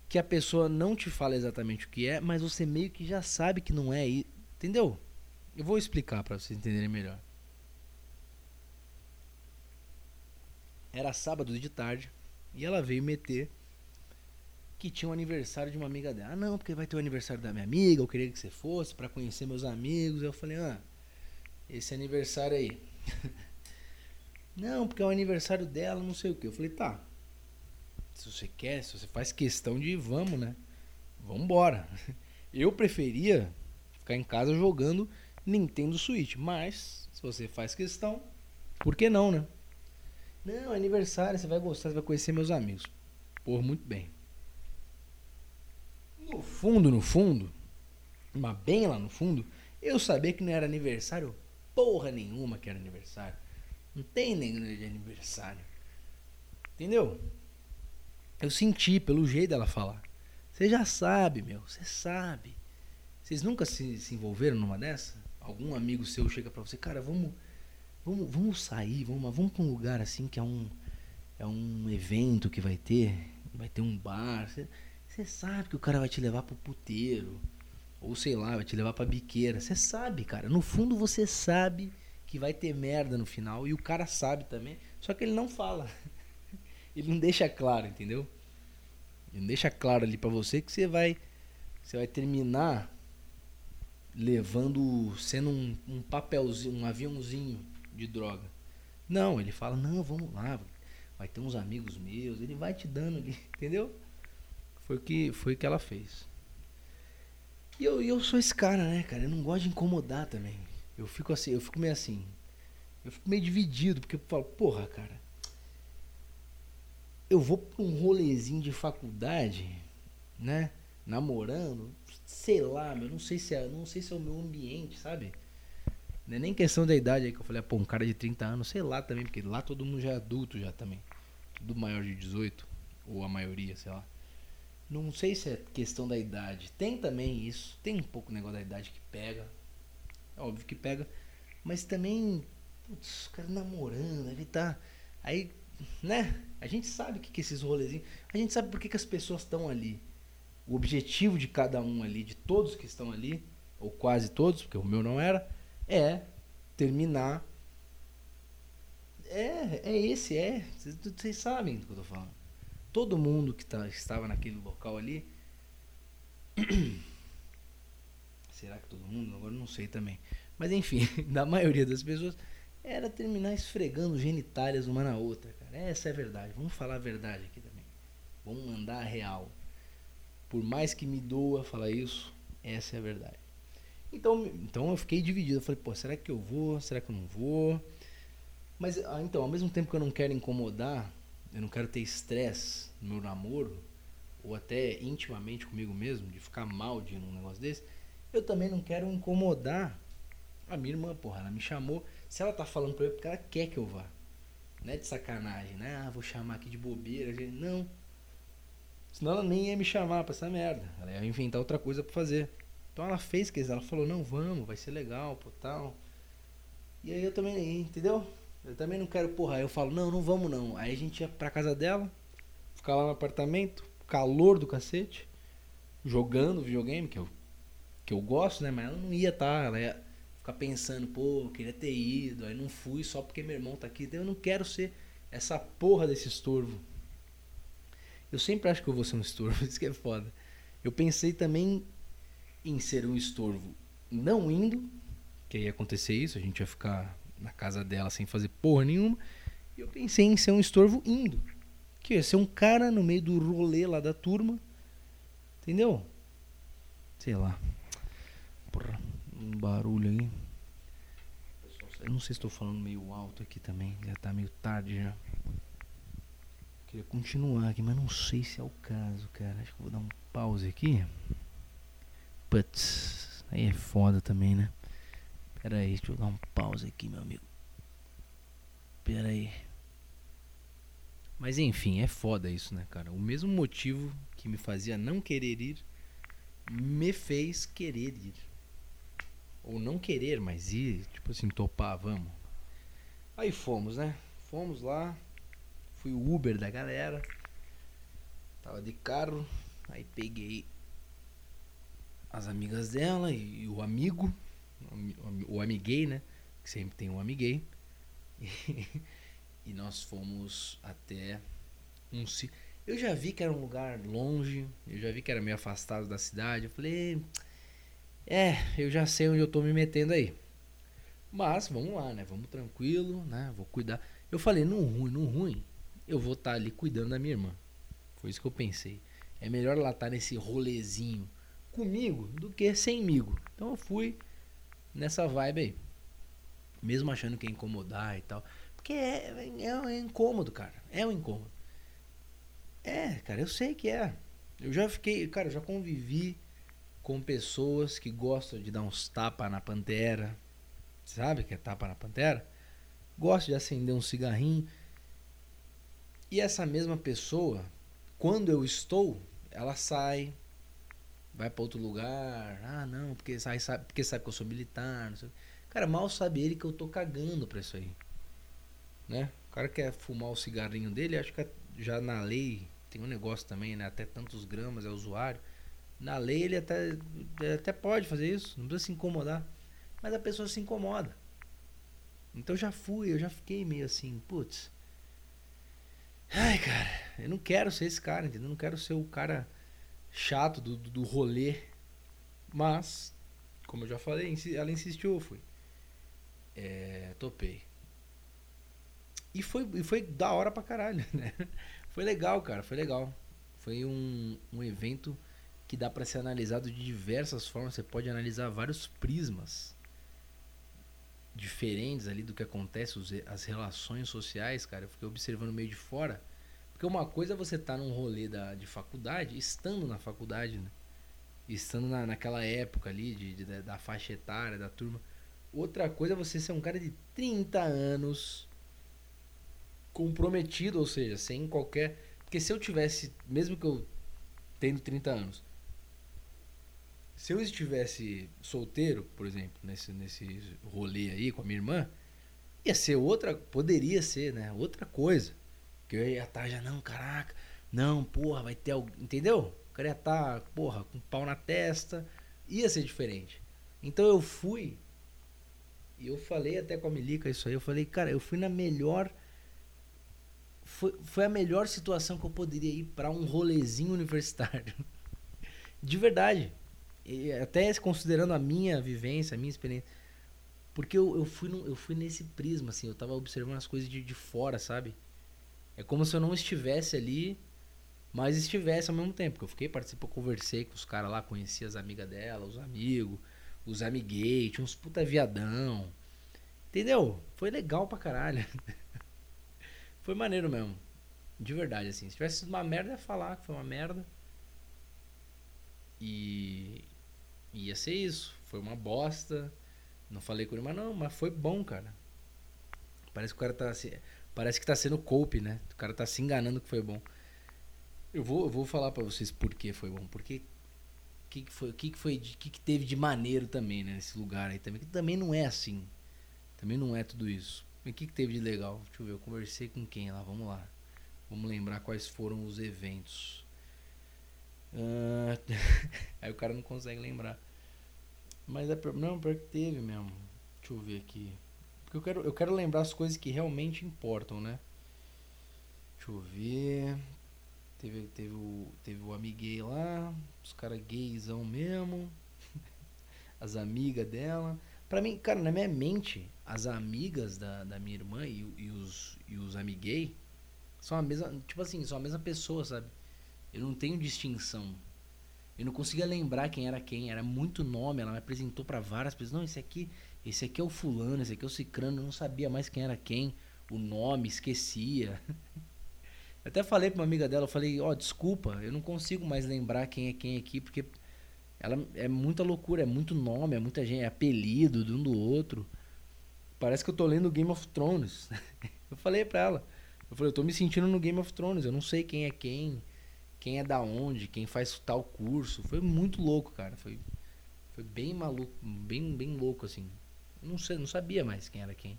que a pessoa não te fala exatamente o que é, mas você meio que já sabe que não é, entendeu? Eu vou explicar para vocês entenderem melhor. Era sábado de tarde e ela veio meter que tinha um aniversário de uma amiga dela. Ah, não, porque vai ter o aniversário da minha amiga, eu queria que você fosse para conhecer meus amigos. Eu falei: "Ah, esse aniversário aí". não, porque é o aniversário dela, não sei o que. Eu falei: "Tá. Se você quer, se você faz questão de vamos, né? Vamos embora". Eu preferia ficar em casa jogando Nintendo Switch, mas se você faz questão, por que não, né? Não, é aniversário, você vai gostar, você vai conhecer meus amigos. Por muito bem. No fundo, no fundo, mas bem lá no fundo, eu sabia que não era aniversário porra nenhuma que era aniversário. Não tem nem de aniversário. Entendeu? Eu senti pelo jeito dela falar. Você já sabe, meu, você sabe. Vocês nunca se, se envolveram numa dessa? Algum amigo seu chega para você, cara, vamos Vamos, vamos sair, vamos, vamos para um lugar assim que é um, é um evento que vai ter, vai ter um bar. Você sabe que o cara vai te levar pro puteiro, ou sei lá, vai te levar pra biqueira. Você sabe, cara. No fundo você sabe que vai ter merda no final e o cara sabe também, só que ele não fala. Ele não deixa claro, entendeu? Ele não deixa claro ali para você que você vai você vai terminar levando sendo um, um papelzinho, um aviãozinho de droga. Não, ele fala, não, vamos lá, vai ter uns amigos meus, ele vai te dando ali, entendeu? Foi o que, foi o que ela fez. E eu, eu sou esse cara, né, cara? Eu não gosto de incomodar também. Eu fico assim, eu fico meio assim. Eu fico meio dividido, porque eu falo, porra, cara. Eu vou pra um rolezinho de faculdade, né? Namorando, sei lá, meu, não sei se é, não sei se é o meu ambiente, sabe? Não é nem questão da idade aí que eu falei, ah, pô, um cara de 30 anos, sei lá também, porque lá todo mundo já é adulto já também. Tudo maior de 18, ou a maioria, sei lá. Não sei se é questão da idade. Tem também isso, tem um pouco o negócio da idade que pega. É óbvio que pega. Mas também, putz, o cara namorando, ele tá. Aí, né? A gente sabe que, que esses rolezinhos. A gente sabe por que, que as pessoas estão ali. O objetivo de cada um ali, de todos que estão ali, ou quase todos, porque o meu não era, é terminar. É, é esse, é. Vocês sabem do que eu tô falando. Todo mundo que tá, estava naquele local ali. Será que todo mundo? Agora não sei também. Mas enfim, da maioria das pessoas, era terminar esfregando genitálias uma na outra, cara. Essa é a verdade. Vamos falar a verdade aqui também. Vamos mandar a real. Por mais que me doa falar isso, essa é a verdade. Então, então eu fiquei dividido. Eu falei, pô, será que eu vou? Será que eu não vou? Mas ah, então, ao mesmo tempo que eu não quero incomodar, eu não quero ter estresse no meu namoro, ou até intimamente comigo mesmo, de ficar mal de um negócio desse, eu também não quero incomodar a minha irmã, porra. Ela me chamou. Se ela tá falando pra eu, é porque ela quer que eu vá. Não é de sacanagem, né? Ah, vou chamar aqui de bobeira. Não. Senão ela nem ia me chamar pra essa merda. Ela ia inventar outra coisa pra fazer. Então ela fez, dizer, ela falou, não, vamos, vai ser legal, pô, tal. E aí eu também, entendeu? Eu também não quero, porra, aí eu falo, não, não vamos não. Aí a gente ia pra casa dela, ficar lá no apartamento, calor do cacete, jogando videogame, que eu, que eu gosto, né? Mas ela não ia tá, ela ia ficar pensando, pô, eu queria ter ido, aí não fui só porque meu irmão tá aqui. Então eu não quero ser essa porra desse estorvo. Eu sempre acho que eu vou ser um estorvo, isso que é foda. Eu pensei também em ser um estorvo não indo, que ia acontecer isso, a gente ia ficar na casa dela sem fazer porra nenhuma. E eu pensei em ser um estorvo indo. Que ia ser um cara no meio do rolê lá da turma. Entendeu? Sei lá. Porra, um barulho aí. Eu não sei se estou falando meio alto aqui também. Já tá meio tarde já. Queria continuar aqui, mas não sei se é o caso, cara. Acho que vou dar um pause aqui. Aí é foda também, né? Pera aí, deixa eu dar um pause aqui, meu amigo. Pera aí. Mas enfim, é foda isso, né, cara? O mesmo motivo que me fazia não querer ir me fez querer ir. Ou não querer, mas ir, tipo assim, topar, vamos. Aí fomos, né? Fomos lá. Fui o Uber da galera. Tava de carro. Aí peguei as amigas dela e, e o amigo, o, amiguei, né? Que sempre tem um amiguei. E, e nós fomos até um eu já vi que era um lugar longe, eu já vi que era meio afastado da cidade. Eu falei, é, eu já sei onde eu tô me metendo aí. Mas vamos lá, né? Vamos tranquilo, né? Vou cuidar. Eu falei, no ruim, no ruim, eu vou estar tá ali cuidando da minha irmã. Foi isso que eu pensei. É melhor ela estar tá nesse rolezinho comigo do que semigo. Então eu fui nessa vibe aí. Mesmo achando que ia incomodar e tal. Porque é, é, é incômodo, cara. É um incômodo. É, cara, eu sei que é. Eu já fiquei, cara, eu já convivi com pessoas que gostam de dar uns tapas na pantera. Sabe que é tapa na pantera? Gosta de acender um cigarrinho. E essa mesma pessoa, quando eu estou, ela sai, vai para outro lugar. Ah, não, porque sabe, porque sabe que eu sou militar. Cara, mal sabe ele que eu tô cagando pra isso aí. Né? O cara quer fumar o cigarrinho dele, acho que já na lei tem um negócio também, né? Até tantos gramas é usuário. Na lei ele até, até pode fazer isso, não precisa se incomodar. Mas a pessoa se incomoda. Então já fui, eu já fiquei meio assim, putz. Ai, cara, eu não quero ser esse cara, entendeu? Eu não quero ser o cara chato do, do, rolê. Mas, como eu já falei, ela insistiu, eu fui. É, topei. E foi, e foi da hora pra caralho, né? Foi legal, cara, foi legal. Foi um, um evento que dá para ser analisado de diversas formas. Você pode analisar vários prismas diferentes ali do que acontece, as relações sociais, cara. Eu fiquei observando meio de fora. Porque uma coisa é você estar tá num rolê da, de faculdade, estando na faculdade, né? Estando na, naquela época ali, de, de, da faixa etária, da turma. Outra coisa é você ser um cara de 30 anos, comprometido, ou seja, sem qualquer. Porque se eu tivesse, mesmo que eu tendo 30 anos, se eu estivesse solteiro, por exemplo, nesse, nesse rolê aí com a minha irmã, ia ser outra, poderia ser, né? Outra coisa. Que eu ia estar já, não, caraca, não, porra, vai ter algo. Entendeu? O cara ia estar, porra, com pau na testa. Ia ser diferente. Então eu fui. E eu falei até com a Milica isso aí. Eu falei, cara, eu fui na melhor foi, foi a melhor situação que eu poderia ir para um rolezinho universitário. De verdade. E até considerando a minha vivência, a minha experiência. Porque eu, eu, fui, no, eu fui nesse prisma, assim, eu tava observando as coisas de, de fora, sabe? É como se eu não estivesse ali, mas estivesse ao mesmo tempo. Eu fiquei, participei, conversei com os caras lá, conheci as amigas dela, os amigos, os amiguei, tinha uns puta viadão. Entendeu? Foi legal pra caralho. Foi maneiro mesmo. De verdade, assim. Se tivesse sido uma merda, ia falar que foi uma merda. E. Ia ser isso. Foi uma bosta. Não falei com ele, mas não, mas foi bom, cara. Parece que o cara tá. Parece que tá sendo cope, né? O cara tá se enganando que foi bom. Eu vou, eu vou falar para vocês por que foi bom. Porque. Que, que foi, que, que foi, que, que teve de maneiro também, né? Nesse lugar aí também. Que também não é assim. Também não é tudo isso. O que, que teve de legal? Deixa eu ver, eu conversei com quem lá? Vamos lá. Vamos lembrar quais foram os eventos. Uh... Aí o cara não consegue lembrar. Mas é. Não, que teve mesmo. Deixa eu ver aqui. Porque eu quero, eu quero lembrar as coisas que realmente importam, né? Deixa eu ver. Teve, teve, o, teve o amiguei lá. Os caras gaysão mesmo. As amigas dela. Pra mim, cara, na minha mente, as amigas da, da minha irmã e, e os, e os amiguei são a mesma. Tipo assim, são a mesma pessoa, sabe? Eu não tenho distinção. Eu não conseguia lembrar quem era quem. Era muito nome. Ela me apresentou para várias pessoas. Não, esse aqui, esse aqui é o fulano, esse aqui é o cicrano. Não sabia mais quem era quem. O nome, esquecia. Eu até falei pra uma amiga dela, eu falei, ó, oh, desculpa, eu não consigo mais lembrar quem é quem aqui, porque ela é muita loucura, é muito nome, é muita gente, é apelido de um do outro. Parece que eu tô lendo Game of Thrones. eu falei pra ela. Eu falei, eu tô me sentindo no Game of Thrones, eu não sei quem é quem, quem é da onde, quem faz tal curso. Foi muito louco, cara. Foi, foi bem maluco, bem, bem louco, assim. Não, sei, não sabia mais quem era quem.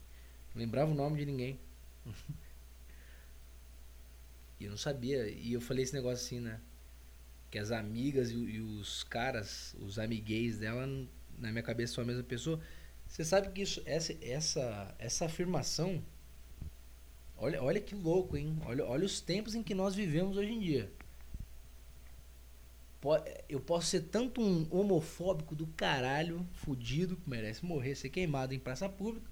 Não lembrava o nome de ninguém. e eu não sabia. E eu falei esse negócio assim, né? que as amigas e, e os caras, os amiguês dela, na minha cabeça são a mesma pessoa. Você sabe que isso, essa, essa, essa afirmação. Olha, olha que louco, hein? Olha, olha os tempos em que nós vivemos hoje em dia. Eu posso ser tanto um homofóbico do caralho, fudido, que merece morrer, ser queimado em praça pública,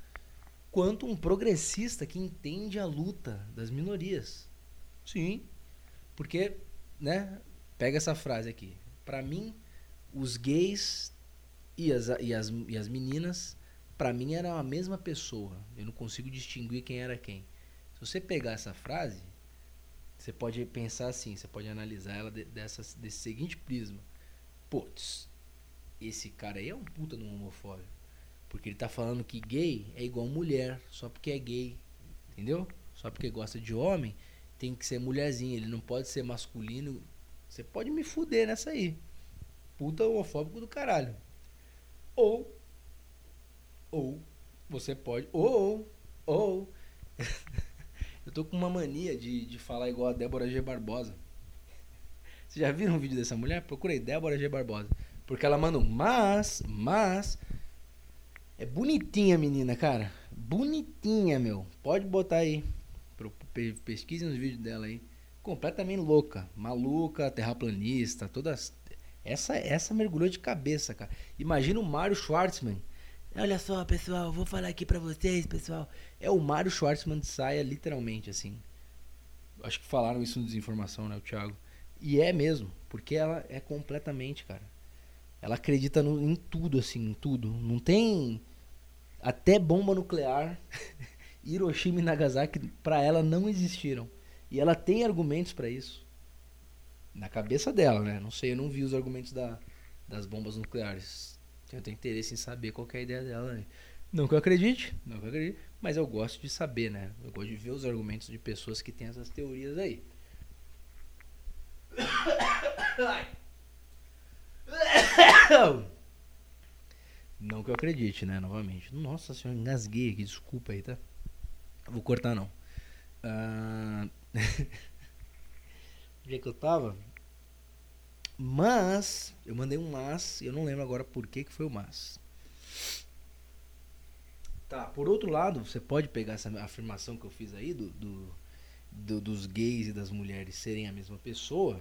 quanto um progressista que entende a luta das minorias. Sim. Porque, né? Pega essa frase aqui. Para mim, os gays e as, e as, e as meninas, para mim, eram a mesma pessoa. Eu não consigo distinguir quem era quem. Se você pegar essa frase, você pode pensar assim, você pode analisar ela de, dessa, desse seguinte prisma. Putz, esse cara aí é um puta no homofóbico. Porque ele tá falando que gay é igual mulher, só porque é gay. Entendeu? Só porque gosta de homem, tem que ser mulherzinha. Ele não pode ser masculino você pode me fuder nessa aí. Puta homofóbico do caralho. Ou. Ou. Você pode. Ou. Ou. Eu tô com uma mania de, de falar igual a Débora G. Barbosa. Vocês já viram um vídeo dessa mulher? Procurei Débora G. Barbosa. Porque ela manda um mas, mas. É bonitinha, menina, cara. Bonitinha, meu. Pode botar aí. Pesquise nos vídeos dela aí completamente louca, maluca, terraplanista, todas. Essa, essa mergulhou de cabeça, cara. Imagina o Mário Schwartzman. Olha só, pessoal, vou falar aqui pra vocês, pessoal. É o Mário Schwartzman de saia, literalmente, assim. Acho que falaram isso no Desinformação, né, o Thiago? E é mesmo, porque ela é completamente, cara. Ela acredita no, em tudo, assim, em tudo. Não tem. Até bomba nuclear, Hiroshima e Nagasaki, pra ela não existiram. E ela tem argumentos para isso. Na cabeça dela, né? Não sei, eu não vi os argumentos da, das bombas nucleares. Eu tenho interesse em saber qual é a ideia dela. Né? Não que eu acredite, não que eu acredite, mas eu gosto de saber, né? Eu gosto de ver os argumentos de pessoas que têm essas teorias aí. Não que eu acredite, né? Novamente. Nossa senhora, engasguei aqui, desculpa aí, tá? Vou cortar não. Uh, Onde é que eu tava? Mas, eu mandei um mas, eu não lembro agora por que, que foi o mas. Tá, por outro lado, você pode pegar essa afirmação que eu fiz aí do, do, do, dos gays e das mulheres serem a mesma pessoa.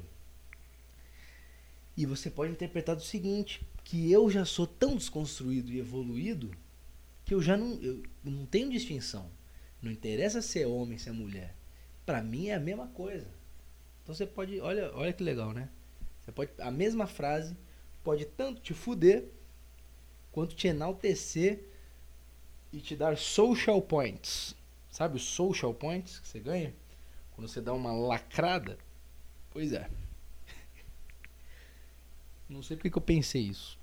E você pode interpretar do seguinte, que eu já sou tão desconstruído e evoluído que eu já não, eu não tenho distinção. Não interessa se é homem, se é mulher. Para mim é a mesma coisa. Então você pode, olha, olha que legal, né? Você pode a mesma frase pode tanto te fuder quanto te enaltecer e te dar social points. Sabe os social points que você ganha quando você dá uma lacrada? Pois é. Não sei porque que eu pensei isso.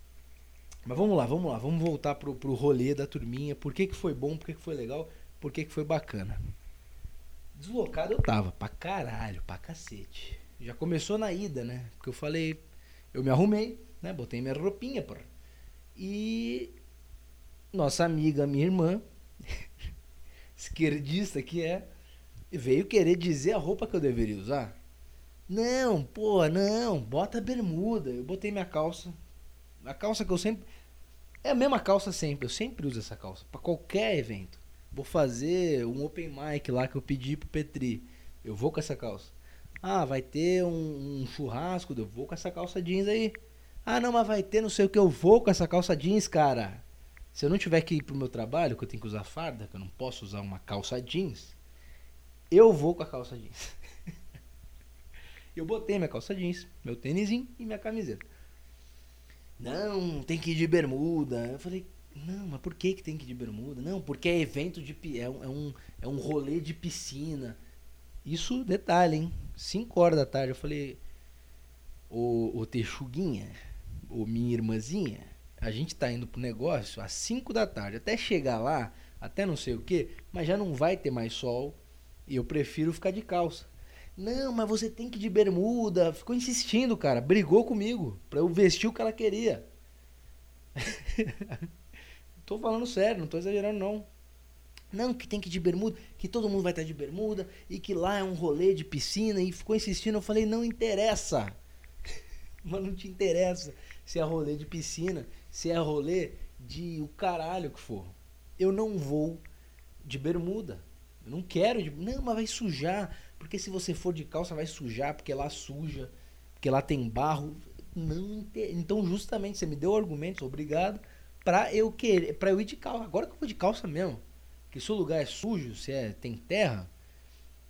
Mas vamos lá, vamos lá, vamos voltar pro, pro rolê da turminha. Por que, que foi bom, por que, que foi legal, por que, que foi bacana. Deslocado eu tava, pra caralho, pra cacete. Já começou na ida, né? Porque eu falei, eu me arrumei, né? Botei minha roupinha, porra. E nossa amiga, minha irmã, esquerdista que é, veio querer dizer a roupa que eu deveria usar. Não, pô, não, bota bermuda. Eu botei minha calça. A calça que eu sempre. É a mesma calça sempre, eu sempre uso essa calça, para qualquer evento. Vou fazer um open mic lá que eu pedi pro Petri. Eu vou com essa calça. Ah, vai ter um, um churrasco, eu vou com essa calça jeans aí. Ah, não, mas vai ter não sei o que, eu vou com essa calça jeans, cara. Se eu não tiver que ir pro meu trabalho, que eu tenho que usar farda, que eu não posso usar uma calça jeans, eu vou com a calça jeans. eu botei minha calça jeans, meu tênisinho e minha camiseta. Não, tem que ir de bermuda. Eu falei, não, mas por que, que tem que ir de bermuda? Não, porque é evento de. É é um, é um rolê de piscina. Isso, detalhe, hein? 5 horas da tarde eu falei. Ô, ô Texuguinha, ô minha irmãzinha, a gente tá indo pro negócio às 5 da tarde. Até chegar lá, até não sei o que, mas já não vai ter mais sol. E eu prefiro ficar de calça. Não, mas você tem que ir de bermuda. Ficou insistindo, cara. Brigou comigo pra eu vestir o que ela queria. Tô falando sério, não tô exagerando não. Não, que tem que ir de bermuda, que todo mundo vai estar de bermuda e que lá é um rolê de piscina e ficou insistindo. Eu falei, não interessa. Mas não te interessa se é rolê de piscina, se é rolê de o caralho que for. Eu não vou de bermuda. Eu não quero de. Não, mas vai sujar. Porque se você for de calça, vai sujar, porque lá suja, porque lá tem barro. Não Então, justamente, você me deu argumentos, obrigado, pra eu querer, para eu ir de calça. Agora que eu vou de calça mesmo. Que se o lugar é sujo, se é, tem terra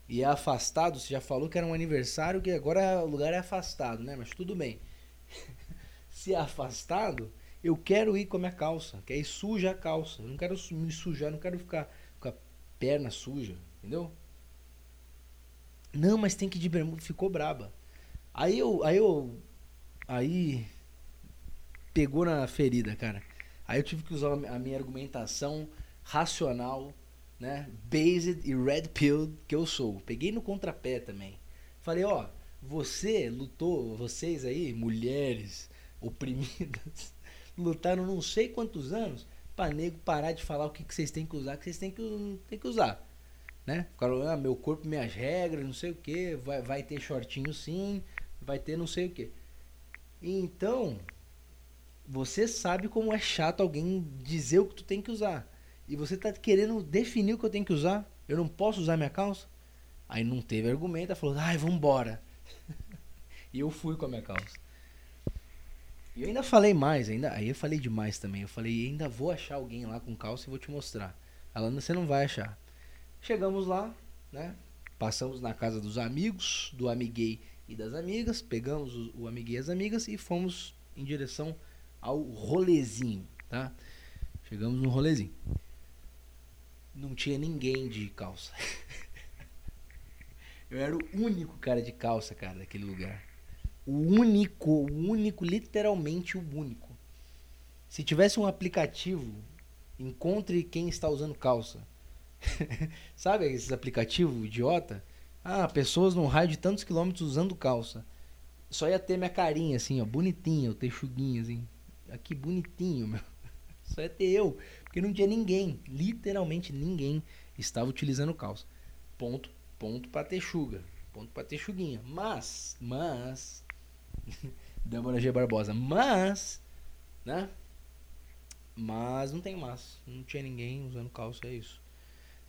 e é afastado, você já falou que era um aniversário, que agora o lugar é afastado, né? Mas tudo bem. se é afastado, eu quero ir com a minha calça, que aí suja a calça. Eu não quero me sujar, não quero ficar com a perna suja, entendeu? Não, mas tem que ir de bermuda, ficou braba. Aí eu, aí eu, aí pegou na ferida, cara. Aí eu tive que usar a minha argumentação racional, né? Based e red pill que eu sou. Peguei no contrapé também. Falei, ó, você lutou, vocês aí, mulheres oprimidas, lutaram não sei quantos anos pra nego parar de falar o que, que vocês têm que usar, que vocês têm que, têm que usar. Né? Ficaram, ah, meu corpo, minhas regras, não sei o que, vai, vai ter shortinho sim, vai ter não sei o que. Então, você sabe como é chato alguém dizer o que tu tem que usar. E você tá querendo definir o que eu tenho que usar. Eu não posso usar minha calça? Aí não teve argumento, ela falou, ai, vambora. e eu fui com a minha calça. E eu ainda falei mais, ainda, aí eu falei demais também. Eu falei, ainda vou achar alguém lá com calça e vou te mostrar. Ela, você não vai achar. Chegamos lá, né? Passamos na casa dos amigos, do amiguei e das amigas, pegamos o, o amiguei e as amigas e fomos em direção ao rolezinho, tá? Chegamos no rolezinho. Não tinha ninguém de calça. Eu era o único cara de calça, cara, daquele lugar. O único, o único, literalmente o único. Se tivesse um aplicativo, encontre quem está usando calça. Sabe esses aplicativos idiota? Ah, pessoas num raio de tantos quilômetros usando calça. Só ia ter minha carinha assim, ó, bonitinha, o texuguinho assim. Aqui bonitinho, meu. Só ia ter eu, porque não tinha ninguém, literalmente ninguém estava utilizando calça. Ponto, ponto para texuga, ponto para texuguinha. Mas, mas Débora G Barbosa, mas, né? Mas não tem mas, não tinha ninguém usando calça, é isso.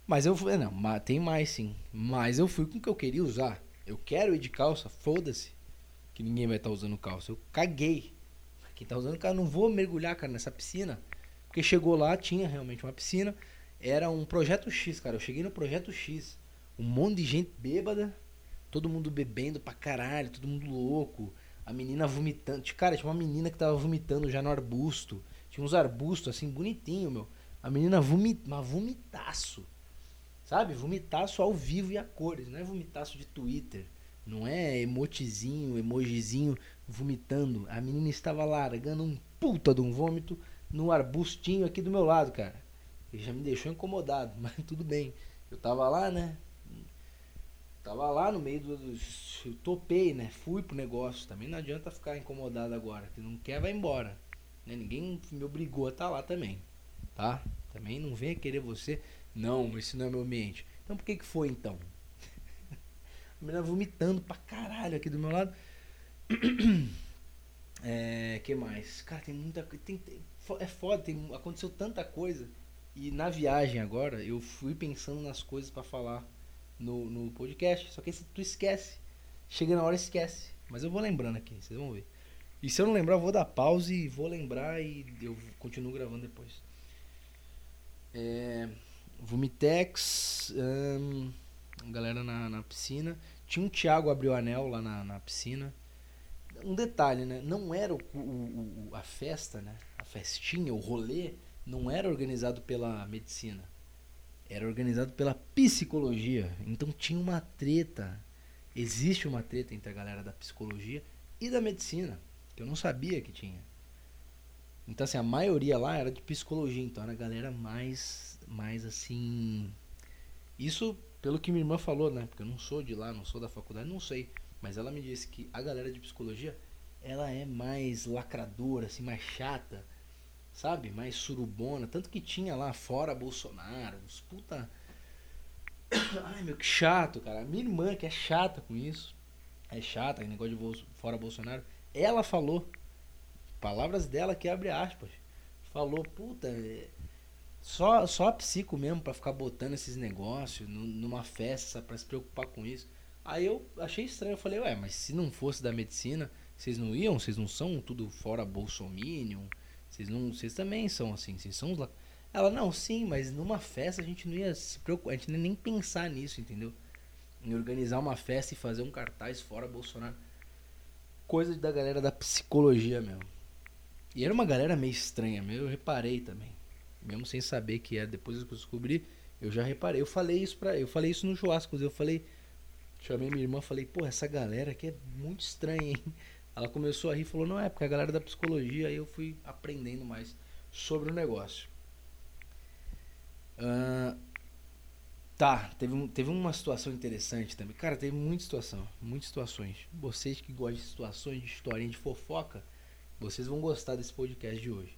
Mas eu fui, não, tem mais sim. Mas eu fui com o que eu queria usar. Eu quero ir de calça, foda-se. Que ninguém vai estar tá usando calça. Eu caguei. Quem tá usando calça, não vou mergulhar, cara, nessa piscina. Porque chegou lá, tinha realmente uma piscina. Era um projeto X, cara. Eu cheguei no projeto X. Um monte de gente bêbada. Todo mundo bebendo pra caralho, todo mundo louco. A menina vomitando. Cara, tinha uma menina que tava vomitando já no arbusto. Tinha uns arbustos assim, bonitinho, meu. A menina vomit... mas vomitaço. Sabe? Vomitaço ao vivo e a cores. Não é vomitaço de Twitter. Não é emotizinho, emojizinho vomitando. A menina estava largando um puta de um vômito no arbustinho aqui do meu lado, cara. Ele já me deixou incomodado, mas tudo bem. Eu tava lá, né? Tava lá no meio do. Eu topei, né? Fui pro negócio. Também não adianta ficar incomodado agora. Se não quer, vai embora. Né? Ninguém me obrigou a estar tá lá também. Tá? Também não venha querer você. Não, esse não é meu ambiente. Então por que que foi então? A menina vomitando pra caralho aqui do meu lado. É, que mais? Cara, tem muita tem, tem É foda, tem, aconteceu tanta coisa. E na viagem agora, eu fui pensando nas coisas para falar no, no podcast. Só que tu esquece. Chega na hora esquece. Mas eu vou lembrando aqui, vocês vão ver. E se eu não lembrar, eu vou dar pause e vou lembrar e eu continuo gravando depois. É, Vomitex, hum, galera na, na piscina. Tinha um Thiago abriu anel lá na, na piscina. Um detalhe, né? Não era o, o, o, a festa, né? Festinha, o rolê, não era organizado pela medicina. Era organizado pela psicologia. Então tinha uma treta. Existe uma treta entre a galera da psicologia e da medicina. Que eu não sabia que tinha. Então, assim, a maioria lá era de psicologia. Então era a galera mais mais assim. Isso pelo que minha irmã falou, né? Porque eu não sou de lá, não sou da faculdade, não sei. Mas ela me disse que a galera de psicologia, ela é mais lacradora, assim, mais chata, sabe? Mais surubona. Tanto que tinha lá fora Bolsonaro, uns puta. Ai, meu, que chato, cara. Minha irmã, que é chata com isso, é chata, negócio de fora Bolsonaro, Ela falou. Palavras dela que abre aspas. Falou, puta, é, só, só psico mesmo pra ficar botando esses negócios numa festa, para se preocupar com isso. Aí eu achei estranho, eu falei, ué, mas se não fosse da medicina, vocês não iam? Vocês não são tudo fora bolsominion? Vocês não, vocês também são assim, vocês são os lá. Ela, não, sim, mas numa festa a gente não ia se preocupar, a gente nem pensar nisso, entendeu? Em organizar uma festa e fazer um cartaz fora Bolsonaro. Coisa da galera da psicologia mesmo. E era uma galera meio estranha, eu reparei também. Mesmo sem saber que é, depois que eu descobri, eu já reparei. Eu falei isso para, eu falei isso no churrasco, eu falei, chamei minha irmã, falei, pô, essa galera aqui é muito estranha, hein? Ela começou a rir e falou, não é, porque a galera da psicologia, aí eu fui aprendendo mais sobre o negócio. Uh, tá, teve, teve uma situação interessante também. Cara, teve muita situação, muitas situações. Vocês que gostam de situações, de historinha, de fofoca, vocês vão gostar desse podcast de hoje.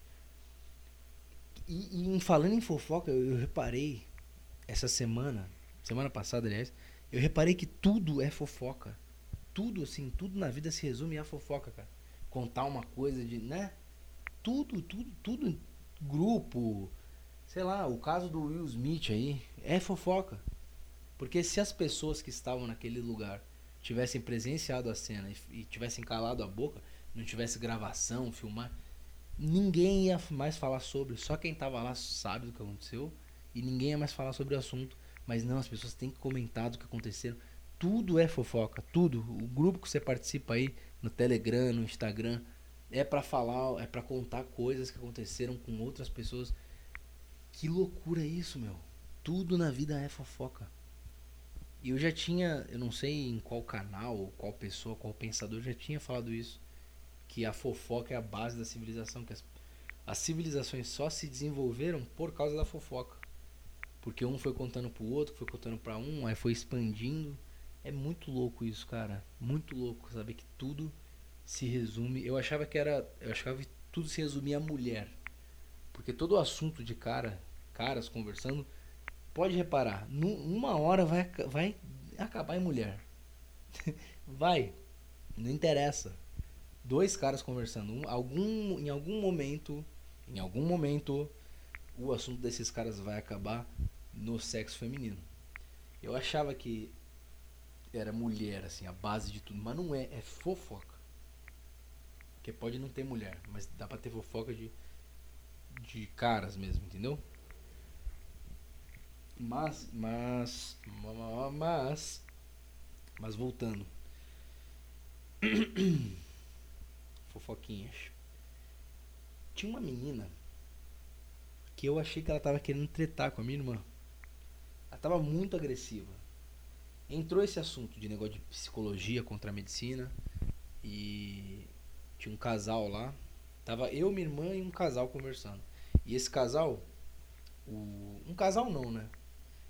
E, e falando em fofoca, eu, eu reparei essa semana, semana passada, aliás, eu reparei que tudo é fofoca. Tudo, assim, tudo na vida se resume a fofoca, cara. Contar uma coisa de, né? Tudo, tudo, tudo. Grupo, sei lá, o caso do Will Smith aí, é fofoca. Porque se as pessoas que estavam naquele lugar tivessem presenciado a cena e, e tivessem calado a boca, não tivesse gravação, filmar, ninguém ia mais falar sobre. Só quem tava lá sabe do que aconteceu e ninguém ia mais falar sobre o assunto. Mas não, as pessoas têm que comentar do que aconteceu. Tudo é fofoca, tudo. O grupo que você participa aí no Telegram, no Instagram, é para falar, é para contar coisas que aconteceram com outras pessoas. Que loucura isso, meu. Tudo na vida é fofoca. E eu já tinha, eu não sei em qual canal, qual pessoa, qual pensador já tinha falado isso, que a fofoca é a base da civilização, que as, as civilizações só se desenvolveram por causa da fofoca. Porque um foi contando pro outro, foi contando para um, aí foi expandindo é muito louco isso, cara. Muito louco saber que tudo se resume. Eu achava que era. Eu achava que tudo se resumia a mulher. Porque todo o assunto de cara, caras conversando, pode reparar, numa hora vai, vai acabar em mulher. vai. Não interessa. Dois caras conversando. Um, algum, em algum momento. Em algum momento. O assunto desses caras vai acabar no sexo feminino. Eu achava que era mulher, assim, a base de tudo. Mas não é, é fofoca. Porque pode não ter mulher, mas dá pra ter fofoca de, de caras mesmo, entendeu? Mas, mas, mas, mas voltando. Fofoquinhas. Tinha uma menina que eu achei que ela tava querendo tretar com a minha irmã. Ela tava muito agressiva entrou esse assunto de negócio de psicologia contra a medicina e tinha um casal lá. Tava eu, minha irmã e um casal conversando. E esse casal, o, um casal não, né?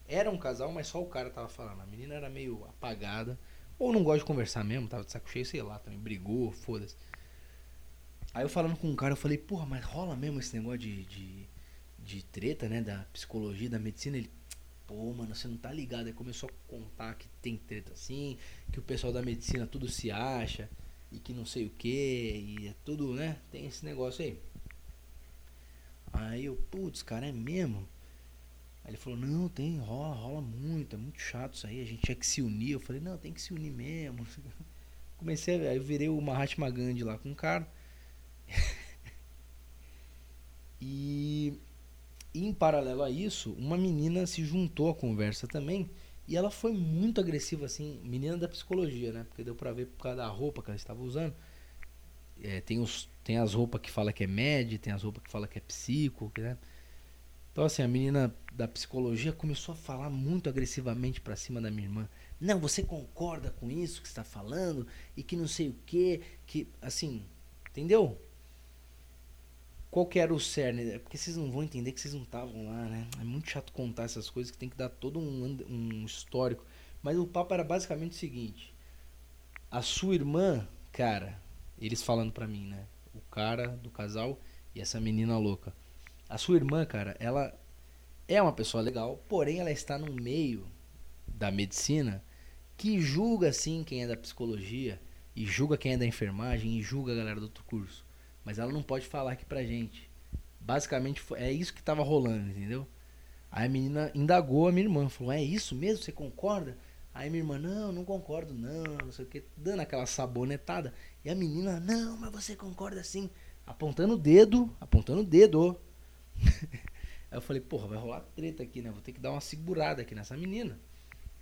Era um casal, mas só o cara tava falando. A menina era meio apagada. Ou não gosta de conversar mesmo, tava de saco cheio, sei lá, também brigou, foda-se. Aí eu falando com um cara, eu falei, porra, mas rola mesmo esse negócio de, de, de treta, né? Da psicologia, da medicina. Ele, pô, mano, você não tá ligado. Aí começou a contar que tem treta assim, que o pessoal da medicina tudo se acha, e que não sei o que, e é tudo, né? Tem esse negócio aí. Aí eu, putz, cara, é mesmo? Aí ele falou, não, tem, rola, rola muito, é muito chato isso aí, a gente tinha que se unir. Eu falei, não, tem que se unir mesmo. Comecei, aí eu virei o Mahatma Gandhi lá com o cara. e e em paralelo a isso, uma menina se juntou à conversa também. E ela foi muito agressiva, assim, menina da psicologia, né? Porque deu pra ver por causa da roupa que ela estava usando. É, tem, os, tem as roupas que fala que é med, tem as roupas que fala que é psico, né? Então, assim, a menina da psicologia começou a falar muito agressivamente pra cima da minha irmã. Não, você concorda com isso que está falando? E que não sei o quê, que, assim, entendeu? Qual que era o cerne? É porque vocês não vão entender que vocês não estavam lá, né? É muito chato contar essas coisas que tem que dar todo um, um histórico. Mas o papo era basicamente o seguinte: a sua irmã, cara, eles falando pra mim, né? O cara do casal e essa menina louca. A sua irmã, cara, ela é uma pessoa legal, porém ela está no meio da medicina que julga assim quem é da psicologia e julga quem é da enfermagem e julga a galera do outro curso. Mas ela não pode falar aqui pra gente. Basicamente é isso que tava rolando, entendeu? Aí a menina indagou a minha irmã, falou: "É isso mesmo? Você concorda?" Aí minha irmã: "Não, não concordo não, não sei o que", dando aquela sabonetada. E a menina: "Não, mas você concorda sim", apontando o dedo, apontando o dedo. Aí eu falei: "Porra, vai rolar treta aqui, né? Vou ter que dar uma segurada aqui nessa menina".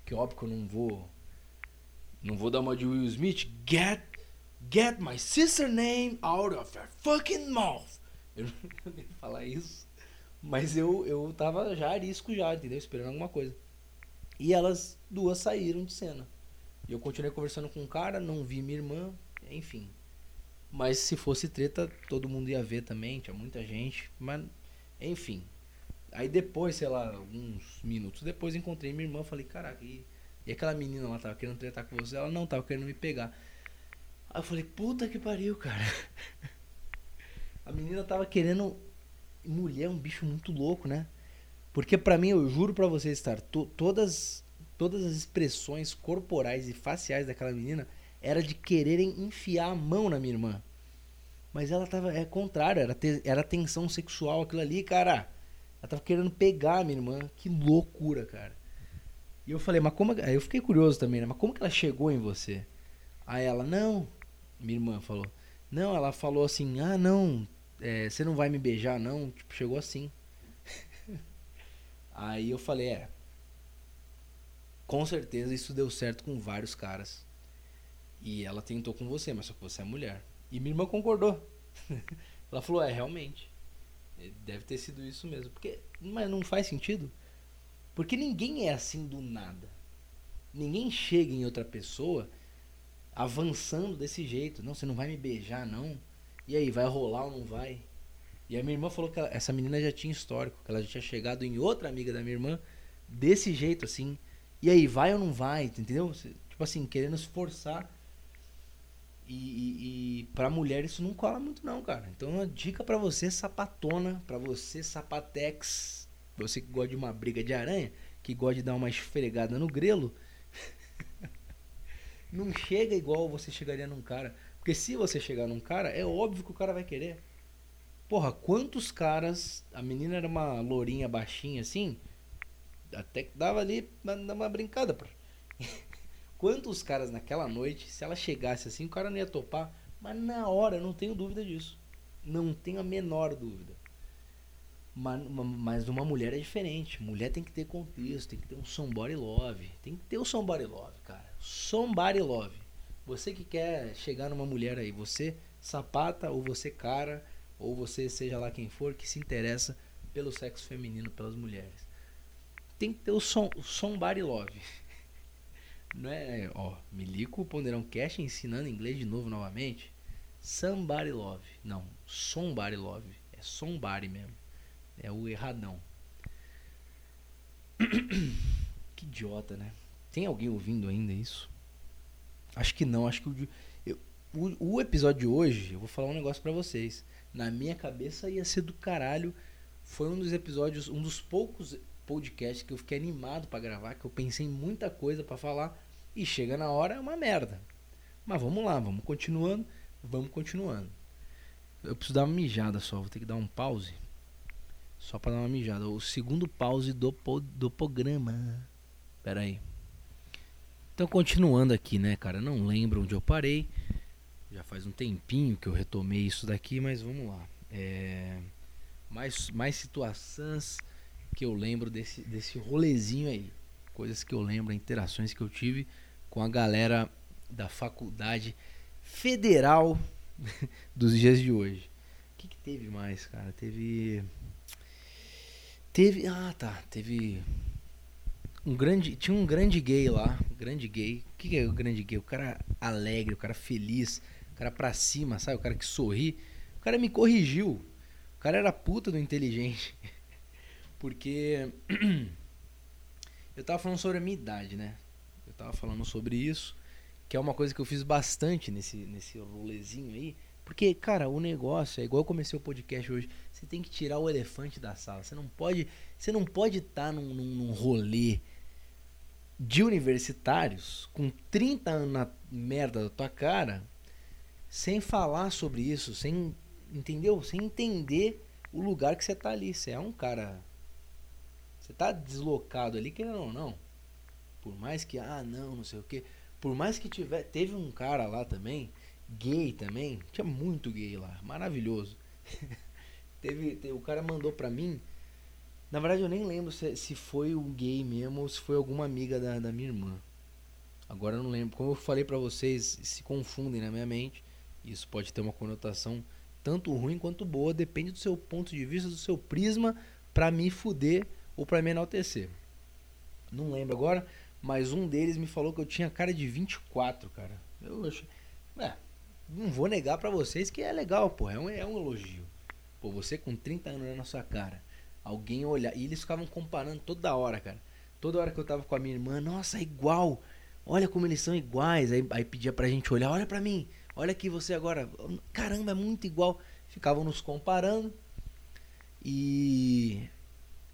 Que óbvio que eu não vou não vou dar uma de Will Smith. Get get my sister name out of your fucking mouth. Eu não ia falar isso. Mas eu, eu tava já arisco já, entendeu? Esperando alguma coisa. E elas duas saíram de cena. E eu continuei conversando com o cara, não vi minha irmã, enfim. Mas se fosse treta, todo mundo ia ver também, tinha muita gente. Mas, enfim. Aí depois, sei lá, uns minutos depois, encontrei minha irmã falei, caraca, e, e aquela menina lá tava querendo tretar com você? Ela não, tava querendo me pegar. Aí eu falei, puta que pariu, cara. A menina tava querendo. Mulher é um bicho muito louco, né? Porque para mim, eu juro para você estar, to, todas, todas as expressões corporais e faciais daquela menina era de quererem enfiar a mão na minha irmã. Mas ela tava, é contrário, era, te, era tensão sexual aquilo ali, cara. Ela tava querendo pegar a minha irmã. Que loucura, cara. E eu falei, mas como. Aí eu fiquei curioso também, né? Mas como que ela chegou em você? Aí ela, não. Minha irmã falou. Não, ela falou assim: ah, não, é, você não vai me beijar, não? Tipo, chegou assim. Aí eu falei: é. Com certeza isso deu certo com vários caras. E ela tentou com você, mas só que você é mulher. E minha irmã concordou. ela falou: é, realmente. Deve ter sido isso mesmo. Porque, mas não faz sentido. Porque ninguém é assim do nada. Ninguém chega em outra pessoa avançando desse jeito. Não, você não vai me beijar, não. E aí, vai rolar ou não vai? E a minha irmã falou que ela, essa menina já tinha histórico, que ela já tinha chegado em outra amiga da minha irmã desse jeito, assim. E aí, vai ou não vai? Entendeu? Tipo assim, querendo se forçar. E, e, e pra mulher isso não cola muito, não, cara. Então, uma dica para você, sapatona, para você, sapatex, você que gosta de uma briga de aranha, que gosta de dar uma esfregada no grelo. Não chega igual você chegaria num cara. Porque se você chegar num cara, é óbvio que o cara vai querer. Porra, quantos caras. A menina era uma lourinha baixinha assim. Até que dava ali uma brincada. Pra... quantos caras naquela noite, se ela chegasse assim, o cara não ia topar. Mas na hora, não tenho dúvida disso. Não tenho a menor dúvida. Mas, mas uma mulher é diferente. Mulher tem que ter contexto, tem que ter um somebody love. Tem que ter o somebody love, cara. Somebody love. Você que quer chegar numa mulher aí, você sapata ou você cara, ou você seja lá quem for, que se interessa pelo sexo feminino, pelas mulheres. Tem que ter o, som, o somebody love. Não é, ó, Milico Ponderão Cash ensinando inglês de novo novamente. Somebody love. Não, somebody love. É somebody mesmo. É o erradão. que idiota, né? Tem alguém ouvindo ainda isso? Acho que não. Acho que o, eu, o, o, episódio de hoje, eu vou falar um negócio para vocês. Na minha cabeça ia ser do caralho. Foi um dos episódios, um dos poucos podcasts que eu fiquei animado para gravar, que eu pensei em muita coisa para falar e chega na hora é uma merda. Mas vamos lá, vamos continuando, vamos continuando. Eu preciso dar uma mijada só, vou ter que dar um pause. Só para dar uma mijada. O segundo pause do, do programa. Pera aí. Então, continuando aqui, né, cara? Não lembro onde eu parei. Já faz um tempinho que eu retomei isso daqui, mas vamos lá. É... Mais, mais situações que eu lembro desse, desse rolezinho aí. Coisas que eu lembro, interações que eu tive com a galera da faculdade federal dos dias de hoje. O que, que teve mais, cara? Teve. Teve. Ah, tá. Teve um grande, tinha um grande gay lá, grande gay. O que é o grande gay? O cara alegre, o cara feliz, o cara pra cima, sabe? O cara que sorri. O cara me corrigiu. O cara era puta do inteligente. Porque eu tava falando sobre a minha idade, né? Eu tava falando sobre isso, que é uma coisa que eu fiz bastante nesse nesse rolezinho aí. Porque, cara, o negócio é igual eu comecei o podcast hoje. Você tem que tirar o elefante da sala. Você não pode, você não pode estar tá num, num, num rolê de universitários com 30 anos na merda da tua cara, sem falar sobre isso, sem entendeu? Sem entender o lugar que você tá ali. Você é um cara você tá deslocado ali, querendo ou não. Por mais que ah, não, não sei o quê. Por mais que tiver, teve um cara lá também, gay também, tinha muito gay lá, maravilhoso. teve, o cara mandou pra mim na verdade, eu nem lembro se, se foi um gay mesmo ou se foi alguma amiga da, da minha irmã. Agora eu não lembro. Como eu falei para vocês, se confundem na minha mente. Isso pode ter uma conotação tanto ruim quanto boa, depende do seu ponto de vista, do seu prisma, para me fuder ou para me enaltecer. Não lembro agora, mas um deles me falou que eu tinha cara de 24, cara. Eu achei. É, não vou negar para vocês que é legal, pô. É um, é um elogio. Pô, você com 30 anos na sua cara Alguém olhar. E eles ficavam comparando toda hora, cara. Toda hora que eu tava com a minha irmã, nossa, é igual. Olha como eles são iguais. Aí, aí pedia pra gente olhar, olha pra mim. Olha aqui você agora. Caramba, é muito igual. Ficavam nos comparando. E.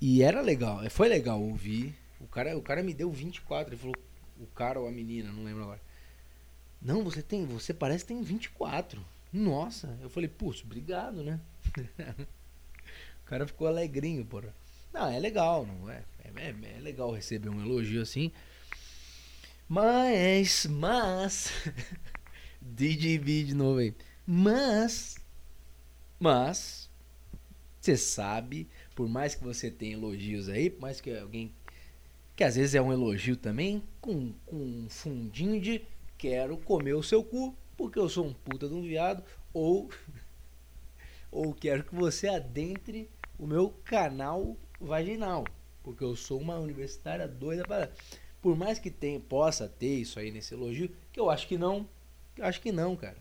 E era legal. Foi legal ouvir. O cara, o cara me deu 24. Ele falou. O cara ou a menina, não lembro agora. Não, você tem. Você parece que tem 24. Nossa. Eu falei, putz, obrigado, né? cara ficou alegrinho, porra. Não, é legal, não é? É, é, é legal receber um elogio assim. Mas, mas. DJB de novo aí. Mas. Mas. Você sabe, por mais que você tenha elogios aí, por mais que alguém. Que às vezes é um elogio também, com, com um fundinho de quero comer o seu cu, porque eu sou um puta de um viado, ou. ou quero que você adentre o meu canal vaginal. Porque eu sou uma universitária doida para. Por mais que tenha, possa ter isso aí nesse elogio, que eu acho que não. Eu acho que não, cara.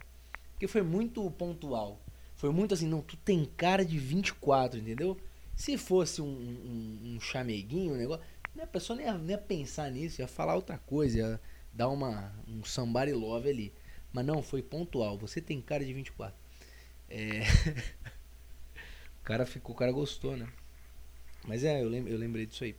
Porque foi muito pontual. Foi muito assim, não, tu tem cara de 24, entendeu? Se fosse um, um, um chameguinho, um negócio, a pessoa nem ia, nem ia pensar nisso, ia falar outra coisa, ia dar uma, um somebody love ali. Mas não, foi pontual. Você tem cara de 24. É. cara ficou, o cara gostou, né? Mas é, eu, lem eu lembrei disso aí.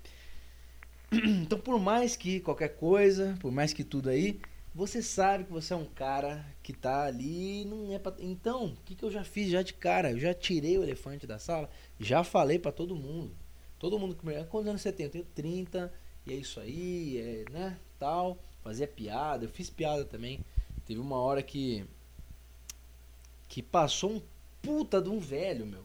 Então, por mais que qualquer coisa, por mais que tudo aí, você sabe que você é um cara que tá ali, não é pra... Então, o que, que eu já fiz já de cara? Eu já tirei o elefante da sala, já falei para todo mundo. Todo mundo que me quantos anos você tem? Eu tenho 30, e é isso aí, é, né, tal. Fazia piada, eu fiz piada também. Teve uma hora que que passou um puta de um velho, meu.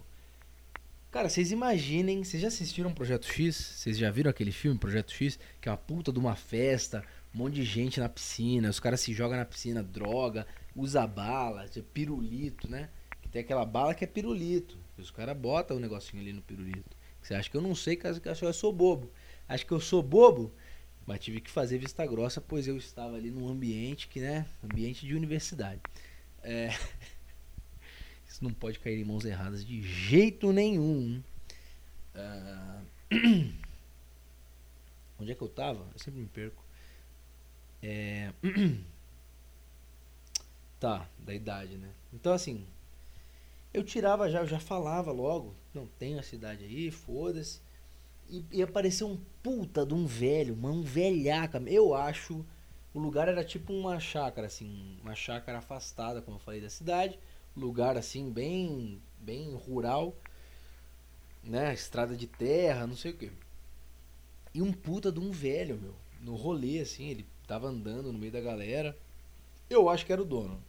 Cara, vocês imaginem, vocês já assistiram Projeto X? Vocês já viram aquele filme Projeto X? Que é uma puta de uma festa, um monte de gente na piscina, os caras se jogam na piscina, droga, usa bala, pirulito, né? Que tem aquela bala que é pirulito. Os caras botam o um negocinho ali no pirulito. Você acha que eu não sei, que eu sou bobo. Acho que eu sou bobo, mas tive que fazer vista grossa, pois eu estava ali num ambiente que, né? Ambiente de universidade. É. Isso não pode cair em mãos erradas de jeito nenhum. Uh... Onde é que eu tava? Eu sempre me perco. É... tá, da idade, né? Então assim, eu tirava já, eu já falava logo, não tem a cidade aí, foda-se. E, e, apareceu um puta de um velho, um velhaca. Eu acho. O lugar era tipo uma chácara, assim, uma chácara afastada, como eu falei, da cidade lugar assim bem bem rural, né, estrada de terra, não sei o que. E um puta de um velho, meu, no rolê assim, ele tava andando no meio da galera. Eu acho que era o dono.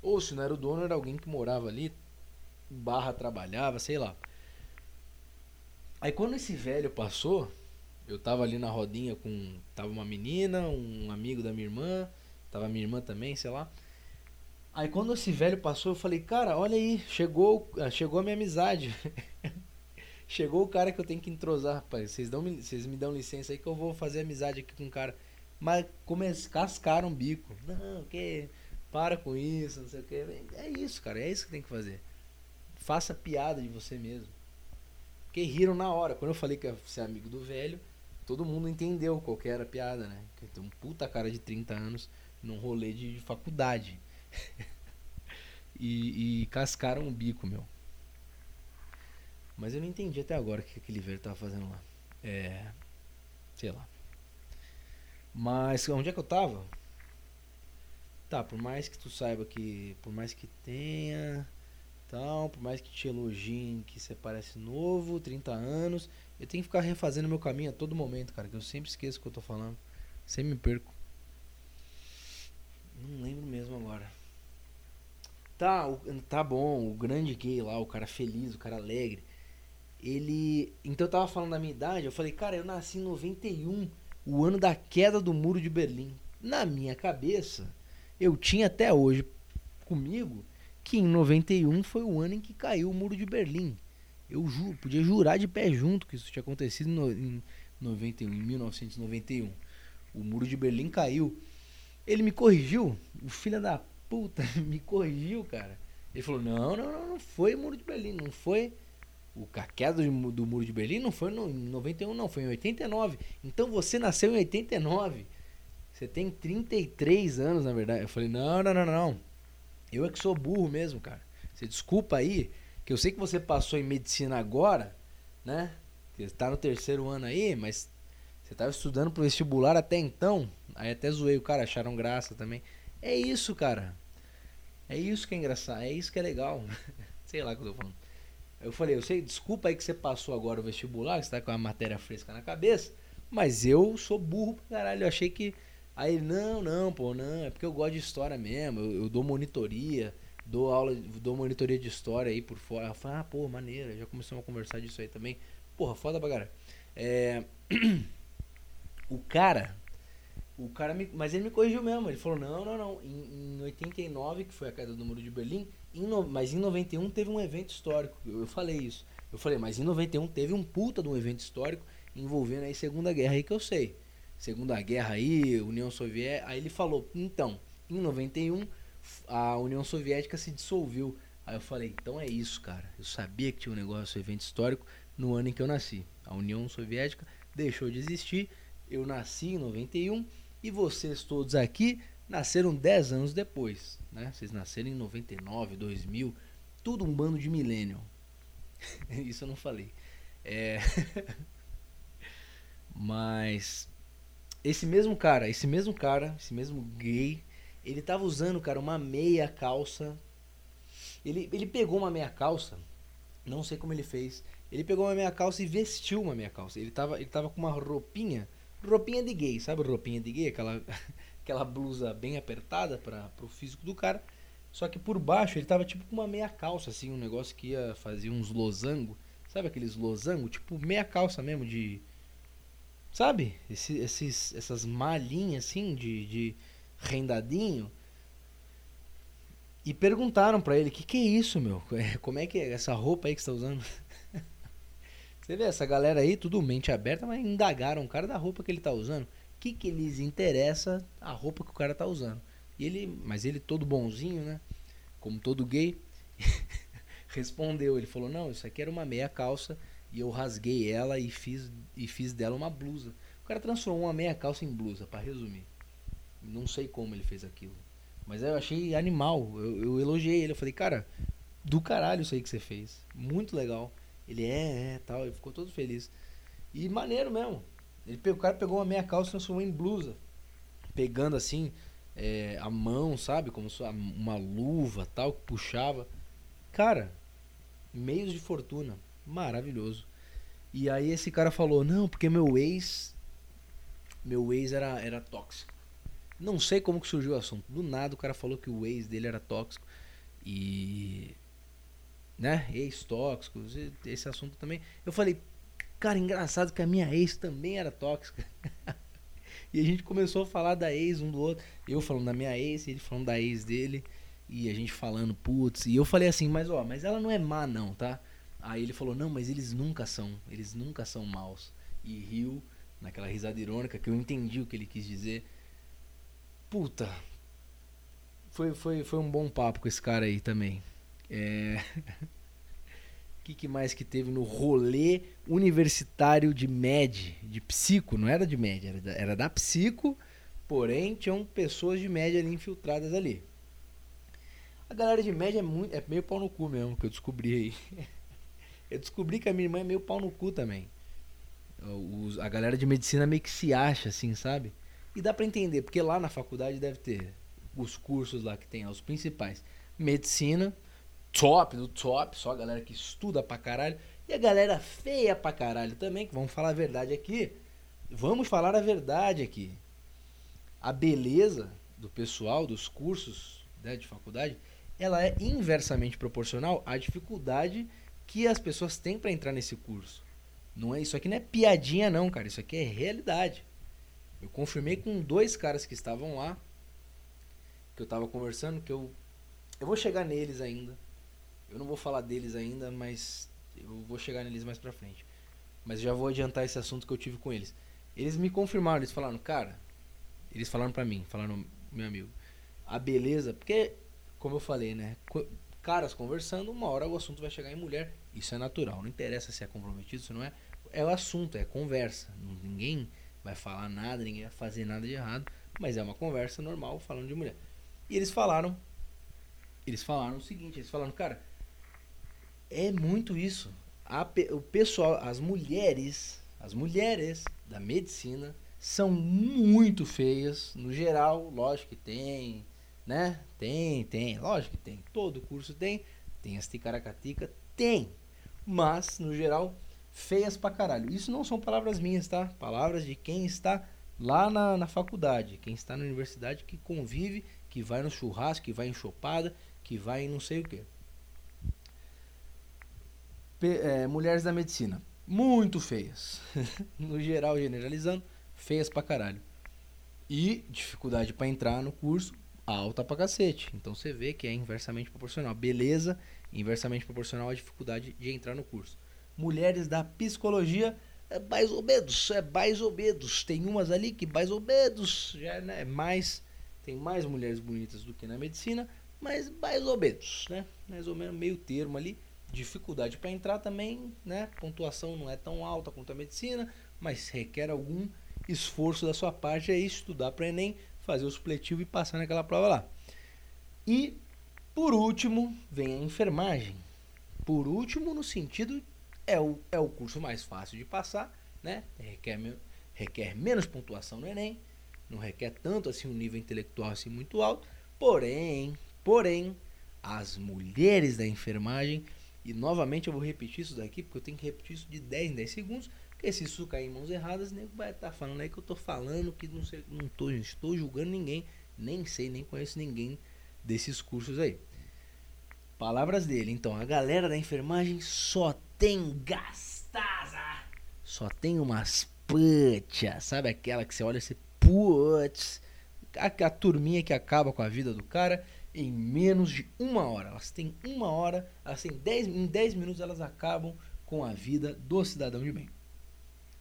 Ou se não era o dono, era alguém que morava ali, barra trabalhava, sei lá. Aí quando esse velho passou, eu tava ali na rodinha com. Tava uma menina, um amigo da minha irmã, tava minha irmã também, sei lá. Aí quando esse velho passou, eu falei, cara, olha aí, chegou, ah, chegou a minha amizade. chegou o cara que eu tenho que entrosar, rapaz. Vocês, dão, vocês me dão licença aí que eu vou fazer amizade aqui com o cara. Mas come, cascaram o bico. Não, que para com isso, não sei o que. É isso, cara, é isso que tem que fazer. Faça piada de você mesmo. Porque riram na hora. Quando eu falei que ia ser amigo do velho, todo mundo entendeu qual que era a piada, né? Que tem um puta cara de 30 anos num rolê de faculdade. e, e cascaram o bico, meu. Mas eu não entendi até agora o que aquele velho tava fazendo lá. É. Sei lá. Mas onde é que eu tava? Tá, por mais que tu saiba que. Por mais que tenha. Tal, por mais que te elogiem que você parece novo, 30 anos, eu tenho que ficar refazendo meu caminho a todo momento, cara, que eu sempre esqueço o que eu tô falando. Sempre me perco. Não lembro mesmo agora. Tá, tá bom, o grande gay lá, o cara feliz, o cara alegre. Ele. Então eu tava falando da minha idade, eu falei, cara, eu nasci em 91, o ano da queda do muro de Berlim. Na minha cabeça, eu tinha até hoje comigo que em 91 foi o ano em que caiu o muro de Berlim. Eu podia jurar de pé junto que isso tinha acontecido no, em 91, em 1991. O muro de Berlim caiu. Ele me corrigiu, o filho da puta me corrigiu, cara. Ele falou: não, não, não, não foi muro de Berlim, não foi. O a queda do, do muro de Berlim não foi no, em 91, não, foi em 89. Então você nasceu em 89. Você tem 33 anos, na verdade. Eu falei: não, não, não, não. Eu é que sou burro mesmo, cara. Você desculpa aí, que eu sei que você passou em medicina agora, né? Você está no terceiro ano aí, mas você estava estudando pro vestibular até então. Aí até zoei o cara, acharam graça também. É isso, cara. É isso que é engraçado, é isso que é legal. sei lá o que eu tô falando. Eu falei, eu sei, desculpa aí que você passou agora o vestibular, que você tá com a matéria fresca na cabeça, mas eu sou burro pra caralho. Eu achei que. Aí ele, não, não, pô, não, é porque eu gosto de história mesmo, eu, eu dou monitoria, dou aula, dou monitoria de história aí por fora. Eu falei, ah, pô, maneira, já começamos a conversar disso aí também. Porra, foda pra caralho. É. o cara o cara me, mas ele me corrigiu mesmo. Ele falou: não, não, não. Em, em 89, que foi a queda do Muro de Berlim, em no, mas em 91 teve um evento histórico. Eu, eu, falei isso. Eu falei, mas em 91 teve um puta de um evento histórico envolvendo aí Segunda Guerra aí que eu sei. Segunda Guerra aí, União Soviética. Aí ele falou: então, em 91 a União Soviética se dissolveu. Aí eu falei: então é isso, cara. Eu sabia que tinha um negócio, um evento histórico no ano em que eu nasci. A União Soviética deixou de existir. Eu nasci em 91 e vocês todos aqui nasceram 10 anos depois, né? Vocês nasceram em 99, 2000, tudo um bando de millennial. Isso eu não falei. É... Mas esse mesmo cara, esse mesmo cara, esse mesmo gay, ele tava usando, cara, uma meia calça. Ele, ele pegou uma meia calça, não sei como ele fez. Ele pegou uma meia calça e vestiu uma meia calça. Ele tava, ele tava com uma roupinha roupinha de gay, sabe roupinha de gay? Aquela, aquela blusa bem apertada para o físico do cara. Só que por baixo ele tava tipo com uma meia calça, assim, um negócio que ia fazer uns losango. Sabe aqueles losango? Tipo meia calça mesmo de. Sabe? Esse, esses, essas malhinhas assim de, de rendadinho. E perguntaram para ele: que que é isso, meu? Como é que é essa roupa aí que você tá usando? Você vê, essa galera aí, tudo mente aberta, mas indagaram o cara da roupa que ele tá usando. O que, que lhes interessa a roupa que o cara tá usando? E ele, mas ele todo bonzinho, né? Como todo gay, respondeu. Ele falou: Não, isso aqui era uma meia calça e eu rasguei ela e fiz, e fiz dela uma blusa. O cara transformou uma meia calça em blusa, para resumir. Não sei como ele fez aquilo. Mas eu achei animal. Eu, eu elogiei ele. Eu falei, cara, do caralho isso aí que você fez. Muito legal. Ele é, é, tal, ele ficou todo feliz. E maneiro mesmo. Ele, o cara pegou uma meia calça e transformou em blusa. Pegando assim, é, a mão, sabe? Como uma luva tal, que puxava. Cara, meios de fortuna. Maravilhoso. E aí esse cara falou, não, porque meu ex. Meu ex era, era tóxico. Não sei como que surgiu o assunto. Do nada o cara falou que o ex dele era tóxico. E né? Ex-tóxicos, esse assunto também. Eu falei, cara, engraçado que a minha ex também era tóxica. e a gente começou a falar da ex um do outro. Eu falando da minha ex, ele falando da ex dele. E a gente falando, putz. E eu falei assim, mas ó, mas ela não é má não, tá? Aí ele falou, não, mas eles nunca são. Eles nunca são maus. E riu, naquela risada irônica, que eu entendi o que ele quis dizer. Puta. Foi, foi, foi um bom papo com esse cara aí também. É... O que, que, mais que teve no rolê universitário de MED, de psico, não era de MED, era da, era da psico, porém tinham pessoas de média ali infiltradas ali. A galera de média é, muito, é meio pau no cu mesmo, que eu descobri aí. Eu descobri que a minha irmã é meio pau no cu também. Os, a galera de medicina meio que se acha assim, sabe? E dá para entender, porque lá na faculdade deve ter os cursos lá que tem os principais. Medicina, top do top, só a galera que estuda pra caralho. E a galera feia pra caralho também, que vamos falar a verdade aqui. Vamos falar a verdade aqui. A beleza do pessoal, dos cursos né, de faculdade, ela é inversamente proporcional à dificuldade que as pessoas têm para entrar nesse curso. Não é isso aqui não é piadinha não, cara, isso aqui é realidade. Eu confirmei com dois caras que estavam lá, que eu tava conversando, que eu eu vou chegar neles ainda. Eu não vou falar deles ainda, mas eu vou chegar neles mais pra frente. Mas já vou adiantar esse assunto que eu tive com eles. Eles me confirmaram, eles falaram, cara, eles falaram pra mim, falaram, meu amigo, a beleza, porque, como eu falei, né, caras conversando, uma hora o assunto vai chegar em mulher, isso é natural, não interessa se é comprometido, se não é, é o assunto, é conversa, ninguém vai falar nada, ninguém vai fazer nada de errado, mas é uma conversa normal falando de mulher. E eles falaram, eles falaram o seguinte, eles falaram, cara, é muito isso. A, o pessoal, as mulheres, as mulheres da medicina são muito feias, no geral, lógico que tem, né? Tem, tem, lógico que tem. Todo curso tem, tem as ticaracatica, tem. Mas, no geral, feias pra caralho. Isso não são palavras minhas, tá? Palavras de quem está lá na, na faculdade, quem está na universidade, que convive, que vai no churrasco, que vai em chopada, que vai em não sei o que é, mulheres da medicina. Muito feias. no geral, generalizando, feias pra caralho. E dificuldade para entrar no curso alta pra cacete. Então você vê que é inversamente proporcional. Beleza, inversamente proporcional à dificuldade de entrar no curso. Mulheres da psicologia, é mais é mais. Tem umas ali que mais já né, mais tem mais mulheres bonitas do que na medicina, mas mais né? Mais ou menos meio termo ali dificuldade para entrar também, né? Pontuação não é tão alta quanto a medicina, mas requer algum esforço da sua parte é estudar para Enem, fazer o supletivo e passar naquela prova lá. E por último, vem a enfermagem. Por último, no sentido é o, é o curso mais fácil de passar, né? Requer, requer menos pontuação no Enem, não requer tanto assim um nível intelectual assim muito alto. Porém, porém, as mulheres da enfermagem e novamente eu vou repetir isso daqui, porque eu tenho que repetir isso de 10 em 10 segundos. Porque se isso cair em mãos erradas, nem vai estar tá falando aí que eu estou falando, que não, sei, não tô, estou julgando ninguém, nem sei, nem conheço ninguém desses cursos aí. Palavras dele, então, a galera da enfermagem só tem gastaza, só tem umas putz, sabe aquela que você olha e você, putz, a, a turminha que acaba com a vida do cara em menos de uma hora. Elas têm uma hora, elas têm dez, em 10 minutos elas acabam com a vida do cidadão de bem.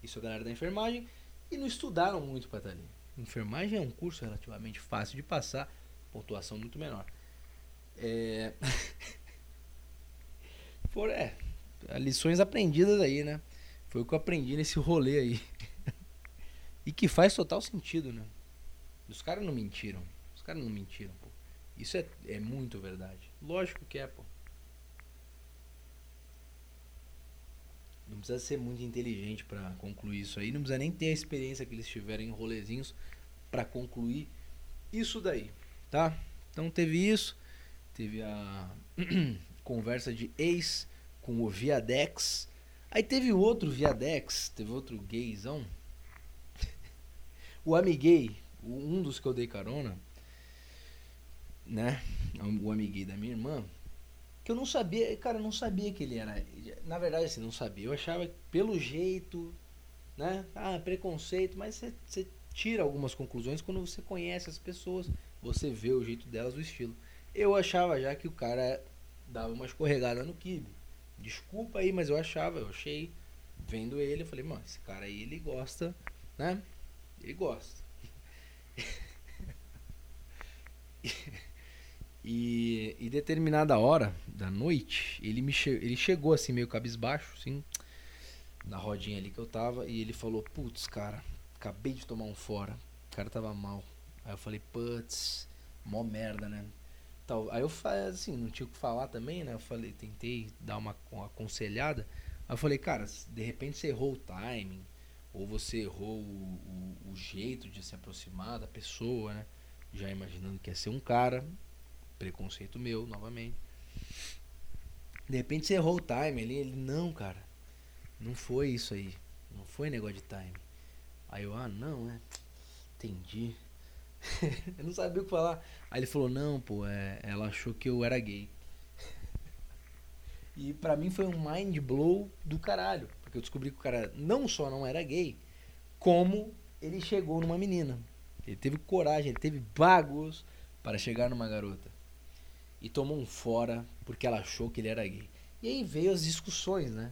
Isso é a galera da enfermagem e não estudaram muito para estar ali. Enfermagem é um curso relativamente fácil de passar, pontuação muito menor. É... For, é, lições aprendidas aí, né? Foi o que eu aprendi nesse rolê aí. e que faz total sentido, né? Os caras não mentiram. Os caras não mentiram, pô. Isso é, é muito verdade. Lógico que é, pô. Não precisa ser muito inteligente para concluir isso aí. Não precisa nem ter a experiência que eles tiveram em rolezinhos para concluir isso daí, tá? Então teve isso. Teve a conversa de ex com o Viadex. Aí teve outro Viadex, teve outro gaysão. o Amiguei, um dos que eu dei carona né? O amiguinho da minha irmã. Que eu não sabia, cara, eu não sabia que ele era. Na verdade, assim, não sabia. Eu achava pelo jeito, né? Ah, preconceito, mas você tira algumas conclusões quando você conhece as pessoas, você vê o jeito delas, o estilo. Eu achava já que o cara dava uma escorregada no kibe. Desculpa aí, mas eu achava, eu achei, vendo ele, eu falei, mano, esse cara aí ele gosta, né? Ele gosta. E, e determinada hora da noite, ele me che ele chegou assim meio cabisbaixo, assim, na rodinha ali que eu tava, e ele falou: "Putz, cara, acabei de tomar um fora. O cara tava mal". Aí eu falei: "Putz, mó merda, né?" Tal. Aí eu assim, não tinha o que falar também, né? Eu falei, tentei dar uma, uma aconselhada. Aí eu falei: "Cara, de repente você errou o timing, ou você errou o, o, o jeito de se aproximar da pessoa, né? Já imaginando que ia ser um cara, preconceito meu, novamente. De repente você errou o time ali, ele, não, cara, não foi isso aí, não foi negócio de time. Aí eu, ah, não, é, entendi. eu não sabia o que falar. Aí ele falou, não, pô, é, ela achou que eu era gay. e pra mim foi um mind blow do caralho. Porque eu descobri que o cara não só não era gay, como ele chegou numa menina. Ele teve coragem, ele teve bagos para chegar numa garota. E tomou um fora porque ela achou que ele era gay. E aí veio as discussões, né?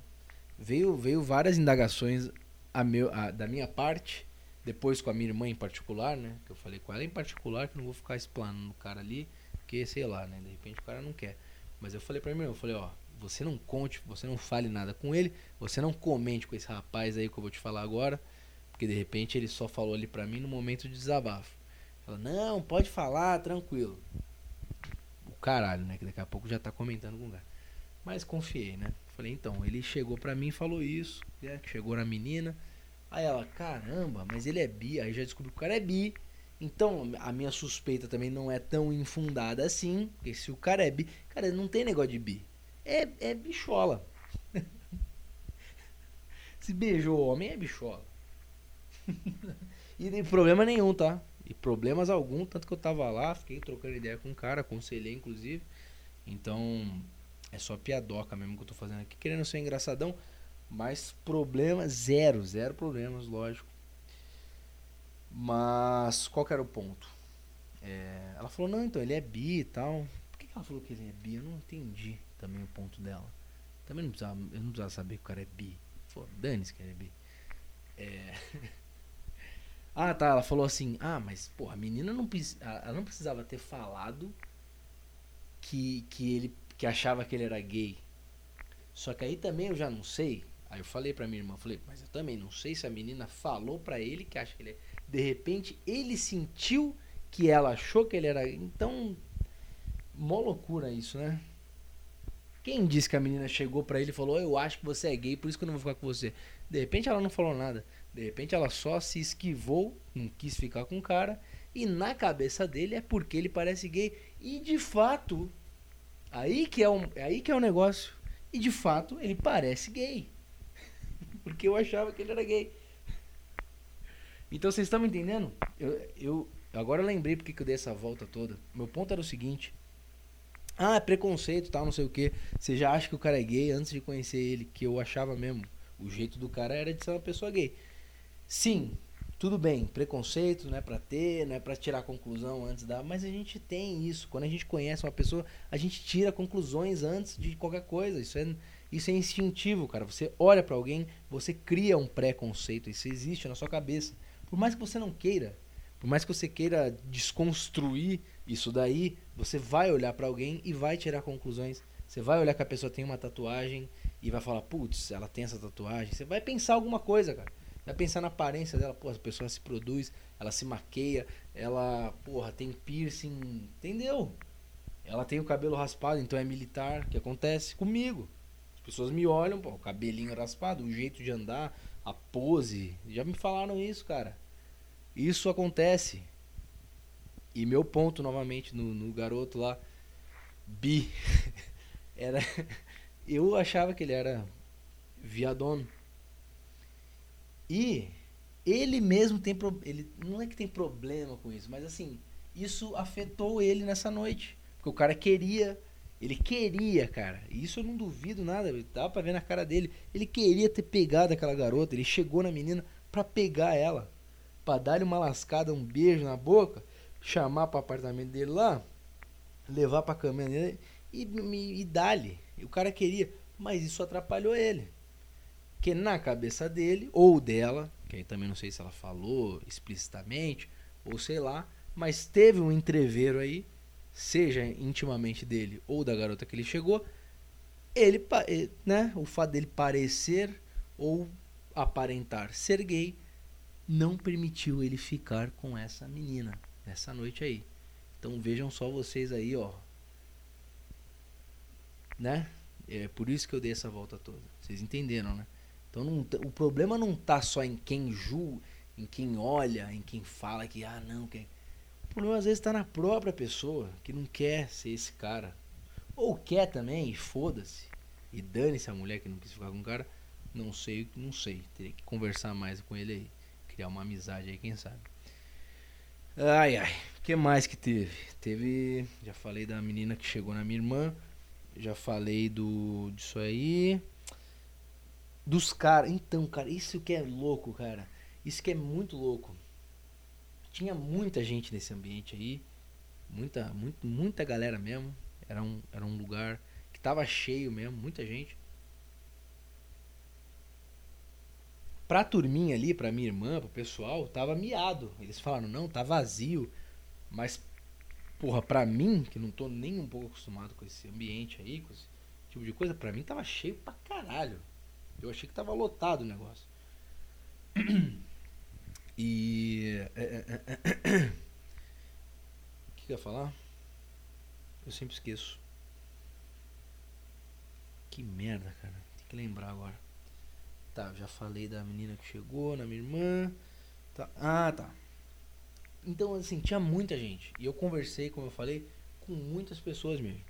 Veio, veio várias indagações a meu, a, da minha parte depois com a minha irmã em particular, né? Que eu falei com ela em particular que não vou ficar explanando o cara ali, porque sei lá, né? De repente o cara não quer. Mas eu falei pra mim, eu falei, ó, você não conte, você não fale nada com ele, você não comente com esse rapaz aí que eu vou te falar agora, porque de repente ele só falou ali pra mim no momento de desabafo. Ela, não, pode falar, tranquilo. Caralho, né? Que daqui a pouco já tá comentando com o cara. Mas confiei, né? Falei, então, ele chegou pra mim e falou isso, né? Chegou na menina Aí ela, caramba, mas ele é bi. Aí já descobriu que o cara é bi. Então a minha suspeita também não é tão infundada assim. Porque se o cara é bi. Cara, não tem negócio de bi. É, é bichola. se beijou homem, é bichola. e tem problema nenhum, tá? E problemas algum, tanto que eu tava lá, fiquei trocando ideia com o cara, aconselhei inclusive. Então, é só piadoca mesmo que eu tô fazendo aqui, querendo ser engraçadão. Mas problema zero, zero problemas, lógico. Mas qual que era o ponto? É, ela falou, não, então ele é bi e tal. Por que, que ela falou que ele é bi? Eu não entendi também o ponto dela. Também não precisava, eu não precisava saber que o cara é bi. Dane-se que ele é bi. É... ah, tá. Ela falou assim: Ah, mas, porra, a menina não, ela não precisava ter falado que, que ele que achava que ele era gay. Só que aí também eu já não sei Aí eu falei pra minha irmã, falei, mas eu também não sei se a menina falou pra ele que acha que ele é. De repente ele sentiu que ela achou que ele era. Então, mó loucura isso, né? Quem disse que a menina chegou pra ele e falou, eu acho que você é gay, por isso que eu não vou ficar com você? De repente ela não falou nada. De repente ela só se esquivou, não quis ficar com o cara. E na cabeça dele é porque ele parece gay. E de fato, aí que é, um, aí que é o negócio. E de fato ele parece gay. Porque eu achava que ele era gay. Então vocês estão me entendendo? Eu, eu agora eu lembrei porque que eu dei essa volta toda. Meu ponto era o seguinte. Ah, é preconceito, tal, não sei o que. Você já acha que o cara é gay antes de conhecer ele, que eu achava mesmo. O jeito do cara era de ser uma pessoa gay. Sim, tudo bem, preconceito não é pra ter, não é pra tirar conclusão antes da. Mas a gente tem isso. Quando a gente conhece uma pessoa, a gente tira conclusões antes de qualquer coisa. Isso é, isso é instintivo, cara. Você olha para alguém, você cria um preconceito. Isso existe na sua cabeça. Por mais que você não queira, por mais que você queira desconstruir isso daí, você vai olhar para alguém e vai tirar conclusões. Você vai olhar que a pessoa tem uma tatuagem e vai falar, putz, ela tem essa tatuagem. Você vai pensar alguma coisa, cara. Vai pensar na aparência dela, pô, a pessoa se produz, ela se maqueia, ela, porra, tem piercing, entendeu? Ela tem o cabelo raspado, então é militar, que acontece comigo pessoas me olham, pô, o cabelinho raspado, o jeito de andar, a pose. Já me falaram isso, cara. Isso acontece. E meu ponto novamente no, no garoto lá, bi, era. Eu achava que ele era viadono. E ele mesmo tem ele não é que tem problema com isso, mas assim, isso afetou ele nessa noite, porque o cara queria ele queria, cara. Isso eu não duvido nada. Dá pra ver na cara dele. Ele queria ter pegado aquela garota. Ele chegou na menina pra pegar ela. Pra dar-lhe uma lascada, um beijo na boca. Chamar pro apartamento dele lá. Levar pra caminha dele. E, e, e dar-lhe. O cara queria. Mas isso atrapalhou ele. Porque na cabeça dele, ou dela, que aí também não sei se ela falou explicitamente, ou sei lá, mas teve um entreveiro aí seja intimamente dele ou da garota que ele chegou, ele, eh, né, o fato dele parecer ou aparentar ser gay não permitiu ele ficar com essa menina nessa noite aí. Então vejam só vocês aí, ó. Né? É por isso que eu dei essa volta toda. Vocês entenderam, né? Então não, o problema não tá só em quem julga, em quem olha, em quem fala que, ah, não, quem. O problema às vezes tá na própria pessoa que não quer ser esse cara. Ou quer também, e foda-se. E dane-se a mulher que não quis ficar com o cara. Não sei, não sei. Teria que conversar mais com ele aí. Criar uma amizade aí, quem sabe. Ai, ai. O que mais que teve? Teve. Já falei da menina que chegou na minha irmã. Já falei do disso aí. Dos caras. Então, cara, isso que é louco, cara. Isso que é muito louco. Tinha muita gente nesse ambiente aí. Muita, muito, muita galera mesmo. Era um, era um lugar que tava cheio mesmo, muita gente. Pra turminha ali, pra minha irmã, pro pessoal, tava miado. Eles falaram, não, tá vazio. Mas, porra, pra mim, que não tô nem um pouco acostumado com esse ambiente aí, com esse tipo de coisa, pra mim tava cheio pra caralho. Eu achei que tava lotado o negócio. E. É, é, é, o que eu ia falar? Eu sempre esqueço. Que merda, cara. Tem que lembrar agora. Tá, já falei da menina que chegou, na minha irmã. Tá. Ah, tá. Então, assim, tinha muita gente. E eu conversei, como eu falei, com muitas pessoas mesmo.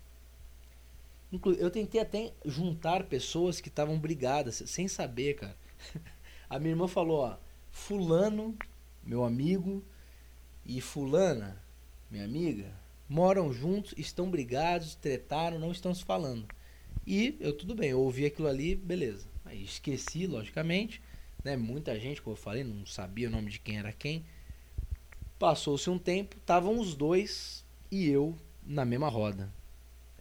Eu tentei até juntar pessoas que estavam brigadas, sem saber, cara. A minha irmã falou, ó, fulano, meu amigo, e fulana, minha amiga, moram juntos, estão brigados, tretaram, não estão se falando. E eu tudo bem, eu ouvi aquilo ali, beleza. Aí esqueci, logicamente, né? Muita gente, como eu falei, não sabia o nome de quem era quem. Passou-se um tempo, estavam os dois e eu na mesma roda.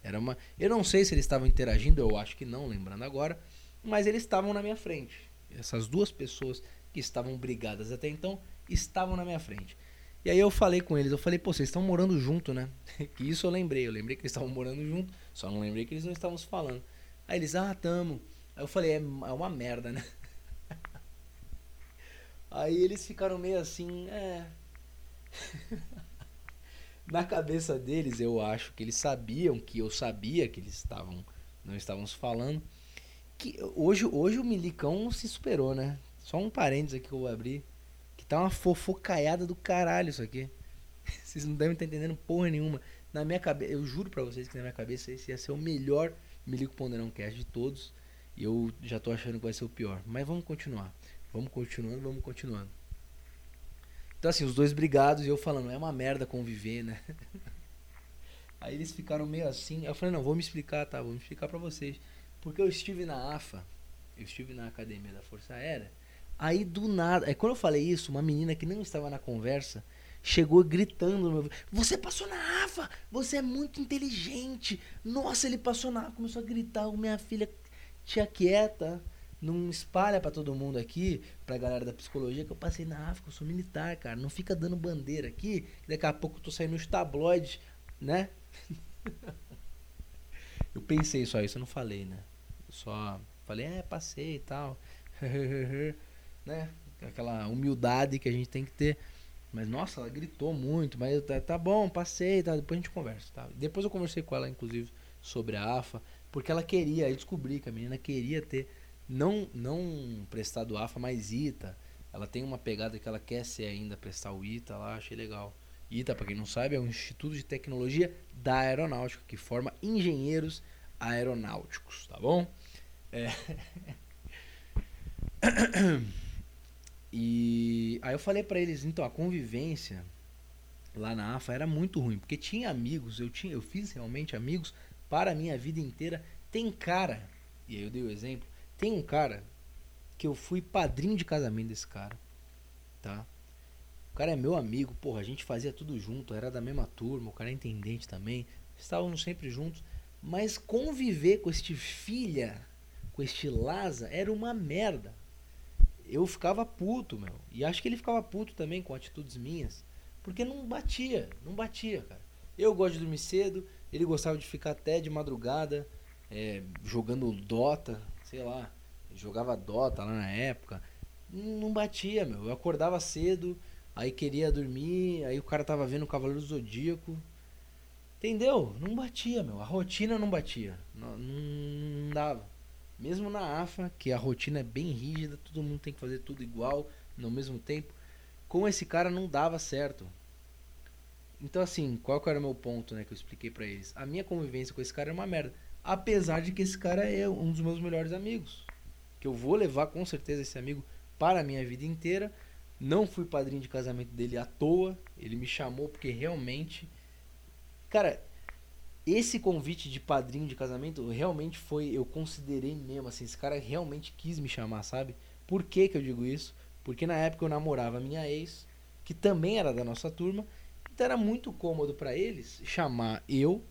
Era uma, eu não sei se eles estavam interagindo, eu acho que não, lembrando agora, mas eles estavam na minha frente. Essas duas pessoas que estavam brigadas até então estavam na minha frente. E aí eu falei com eles, eu falei, pô, vocês estão morando junto, né? que isso eu lembrei, eu lembrei que eles estavam morando junto, só não lembrei que eles não estavam se falando. Aí eles, ah, tamo. Aí eu falei, é, é uma merda, né? aí eles ficaram meio assim, é. Na cabeça deles, eu acho que eles sabiam que eu sabia que eles estavam não estavam se falando. Que hoje, hoje o Milicão se superou, né? Só um parênteses aqui que eu vou abrir. Que tá uma fofocaiada do caralho isso aqui. Vocês não devem estar entendendo porra nenhuma. Na minha cabeça, eu juro pra vocês que na minha cabeça esse ia ser o melhor Milico Ponderão Cast de todos. E eu já tô achando que vai ser o pior. Mas vamos continuar. Vamos continuando, vamos continuando. Então assim, os dois brigados e eu falando, é uma merda conviver, né? Aí eles ficaram meio assim. Aí eu falei, não, vou me explicar, tá? Vou me explicar pra vocês. Porque eu estive na AFA, eu estive na academia da Força Aérea Aí do nada, é quando eu falei isso, uma menina que não estava na conversa chegou gritando no meu Você passou na AFA! Você é muito inteligente! Nossa, ele passou na AFA, começou a gritar, minha filha, tia quieta, não espalha para todo mundo aqui, pra galera da psicologia, que eu passei na AFA, eu sou militar, cara. Não fica dando bandeira aqui, que daqui a pouco eu tô saindo nos tabloides, né? eu pensei só isso, eu não falei, né? Eu só falei, é, passei e tal. né? Aquela humildade que a gente tem que ter. Mas nossa, ela gritou muito, mas tá, tá bom, passei, tá, depois a gente conversa, tá? Depois eu conversei com ela inclusive sobre a AFA, porque ela queria, aí descobri que a menina queria ter não não prestado AFA, mas ITA. Ela tem uma pegada que ela quer ser ainda prestar o ITA lá, achei legal. ITA, para quem não sabe, é um instituto de tecnologia da aeronáutica que forma engenheiros aeronáuticos, tá bom? É. E aí eu falei para eles, então a convivência lá na AFA era muito ruim, porque tinha amigos, eu tinha, eu fiz realmente amigos para a minha vida inteira. Tem cara, e aí eu dei o exemplo, tem um cara que eu fui padrinho de casamento desse cara, tá? O cara é meu amigo, porra, a gente fazia tudo junto, era da mesma turma, o cara é intendente também, estávamos sempre juntos, mas conviver com este filha, com este Laza, era uma merda eu ficava puto, meu. E acho que ele ficava puto também com atitudes minhas. Porque não batia, não batia, cara. Eu gosto de dormir cedo, ele gostava de ficar até de madrugada é, jogando Dota, sei lá. Jogava Dota lá na época. Não batia, meu. Eu acordava cedo, aí queria dormir, aí o cara tava vendo o Cavaleiro Zodíaco. Entendeu? Não batia, meu. A rotina não batia. Não, não, não dava. Mesmo na AFA, que a rotina é bem rígida, todo mundo tem que fazer tudo igual, no mesmo tempo, com esse cara não dava certo. Então assim, qual que era o meu ponto, né, que eu expliquei para eles? A minha convivência com esse cara é uma merda, apesar de que esse cara é um dos meus melhores amigos, que eu vou levar com certeza esse amigo para a minha vida inteira. Não fui padrinho de casamento dele à toa, ele me chamou porque realmente cara, esse convite de padrinho de casamento realmente foi, eu considerei mesmo, assim, esse cara realmente quis me chamar, sabe? Por que que eu digo isso? Porque na época eu namorava minha ex, que também era da nossa turma, então era muito cômodo para eles chamar eu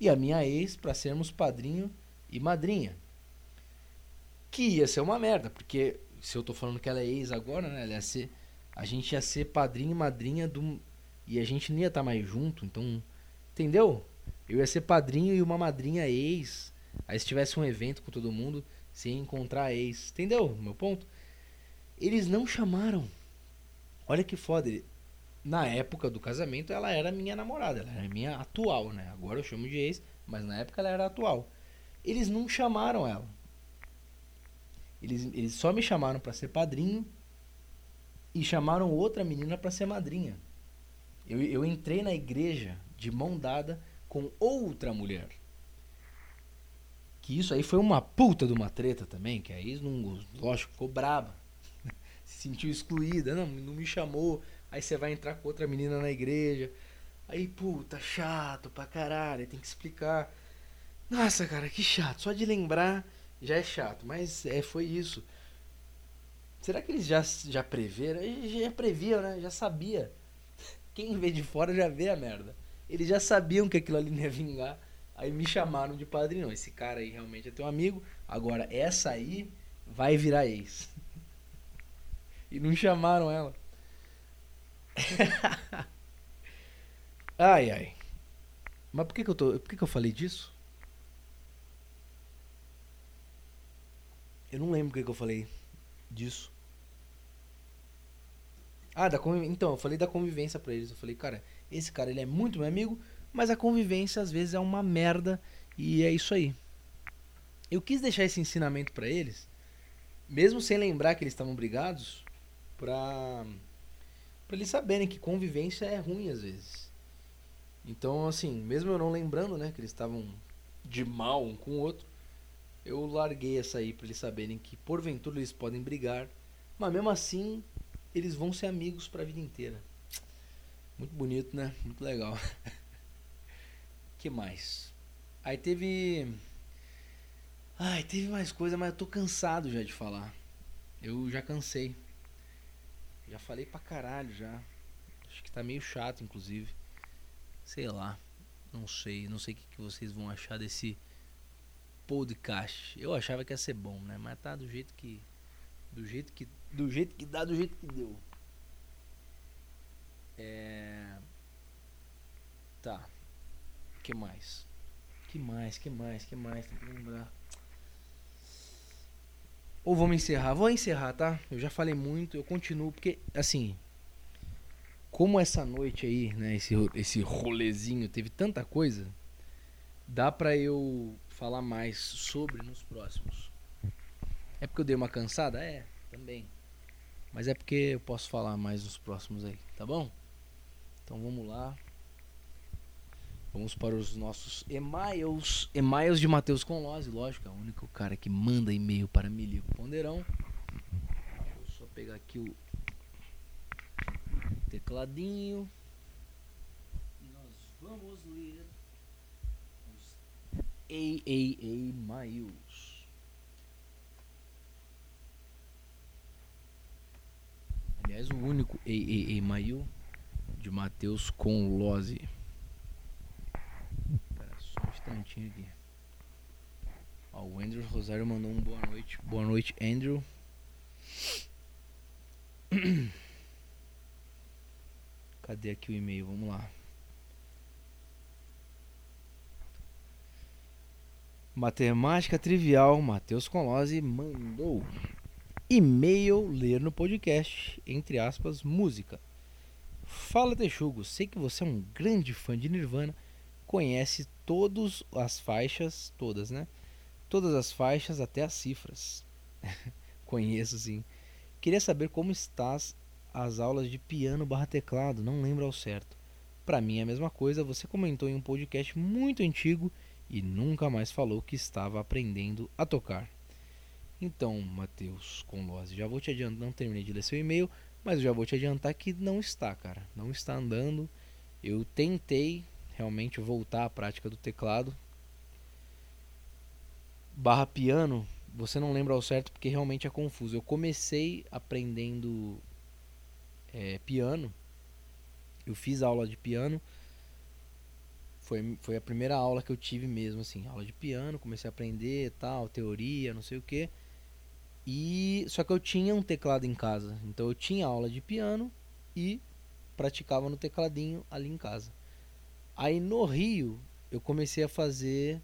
e a minha ex para sermos padrinho e madrinha. Que ia ser uma merda, porque se eu tô falando que ela é ex agora, né, ela ia ser, a gente ia ser padrinho e madrinha do e a gente não ia estar tá mais junto, então entendeu? Eu ia ser padrinho e uma madrinha ex. Aí se tivesse um evento com todo mundo, se encontrar ex. Entendeu meu ponto? Eles não chamaram. Olha que foda. Na época do casamento, ela era minha namorada. Ela era minha atual, né? Agora eu chamo de ex, mas na época ela era atual. Eles não chamaram ela. Eles, eles só me chamaram para ser padrinho e chamaram outra menina para ser madrinha. Eu, eu entrei na igreja de mão dada com outra mulher. Que isso aí foi uma puta de uma treta também, que aí não, lógico, ficou braba. Se sentiu excluída, não, não me chamou. Aí você vai entrar com outra menina na igreja. Aí, puta, chato pra caralho, tem que explicar. Nossa, cara, que chato. Só de lembrar já é chato, mas é, foi isso. Será que eles já, já preveram? Já previam, né? Já sabia. Quem vê de fora já vê a merda. Eles já sabiam que aquilo ali não ia vingar. Aí me chamaram de padrinho. Esse cara aí realmente é teu amigo. Agora, essa aí vai virar ex. e não chamaram ela. ai, ai. Mas por que, que eu tô. Por que, que eu falei disso? Eu não lembro por que, que eu falei disso. Ah, da convivência. Então, eu falei da convivência pra eles. Eu falei, cara, esse cara ele é muito meu amigo, mas a convivência às vezes é uma merda e é isso aí. Eu quis deixar esse ensinamento para eles, mesmo sem lembrar que eles estavam brigados, pra, pra eles saberem que convivência é ruim às vezes. Então, assim, mesmo eu não lembrando, né, que eles estavam de mal um com o outro, eu larguei essa aí para eles saberem que porventura eles podem brigar, mas mesmo assim eles vão ser amigos para a vida inteira. Muito bonito, né? Muito legal. que mais? Aí teve. Ai, teve mais coisa, mas eu tô cansado já de falar. Eu já cansei. Já falei pra caralho já. Acho que tá meio chato, inclusive. Sei lá. Não sei. Não sei o que, vocês vão achar desse podcast. Eu achava que ia ser bom, né? Mas tá do jeito que. Do jeito que. Do jeito que dá, do jeito que deu. É... Tá. que mais? que mais? que mais? que mais? Tem que lembrar. Ou vamos encerrar? Vou encerrar, tá? Eu já falei muito, eu continuo, porque, assim. Como essa noite aí, né? Esse, esse rolezinho teve tanta coisa. Dá pra eu falar mais sobre nos próximos. É porque eu dei uma cansada? É, também. Mas é porque eu posso falar mais nos próximos aí, tá bom? Então vamos lá. Vamos para os nossos e-mails. E-mails de Matheus Conlose, lógico, é o único cara que manda e-mail para Milico Ponderão. Deixa eu só pegar aqui o tecladinho. E nós vamos ler os AAA Mails. Aliás, o único AAA Mail de Matheus com Lose. Espera só um instantinho aqui. Ó, o Andrew Rosário mandou um boa noite. Boa noite, Andrew. Cadê aqui o e-mail? Vamos lá. Matemática Trivial, Matheus Conlose mandou e-mail ler no podcast, entre aspas, música. Fala Texugo, sei que você é um grande fã de Nirvana, conhece todas as faixas, todas, né? Todas as faixas, até as cifras. Conheço sim. Queria saber como estás as aulas de piano barra teclado, não lembro ao certo. Para mim é a mesma coisa, você comentou em um podcast muito antigo e nunca mais falou que estava aprendendo a tocar. Então, Matheus Conlose, já vou te adiantar, não terminei de ler seu e-mail, mas já vou te adiantar que não está, cara. Não está andando. Eu tentei realmente voltar à prática do teclado. Barra piano, você não lembra ao certo porque realmente é confuso. Eu comecei aprendendo é, piano. Eu fiz aula de piano. Foi, foi a primeira aula que eu tive mesmo, assim, aula de piano, comecei a aprender tal, teoria, não sei o que. E só que eu tinha um teclado em casa, então eu tinha aula de piano e praticava no tecladinho ali em casa. Aí no Rio eu comecei a fazer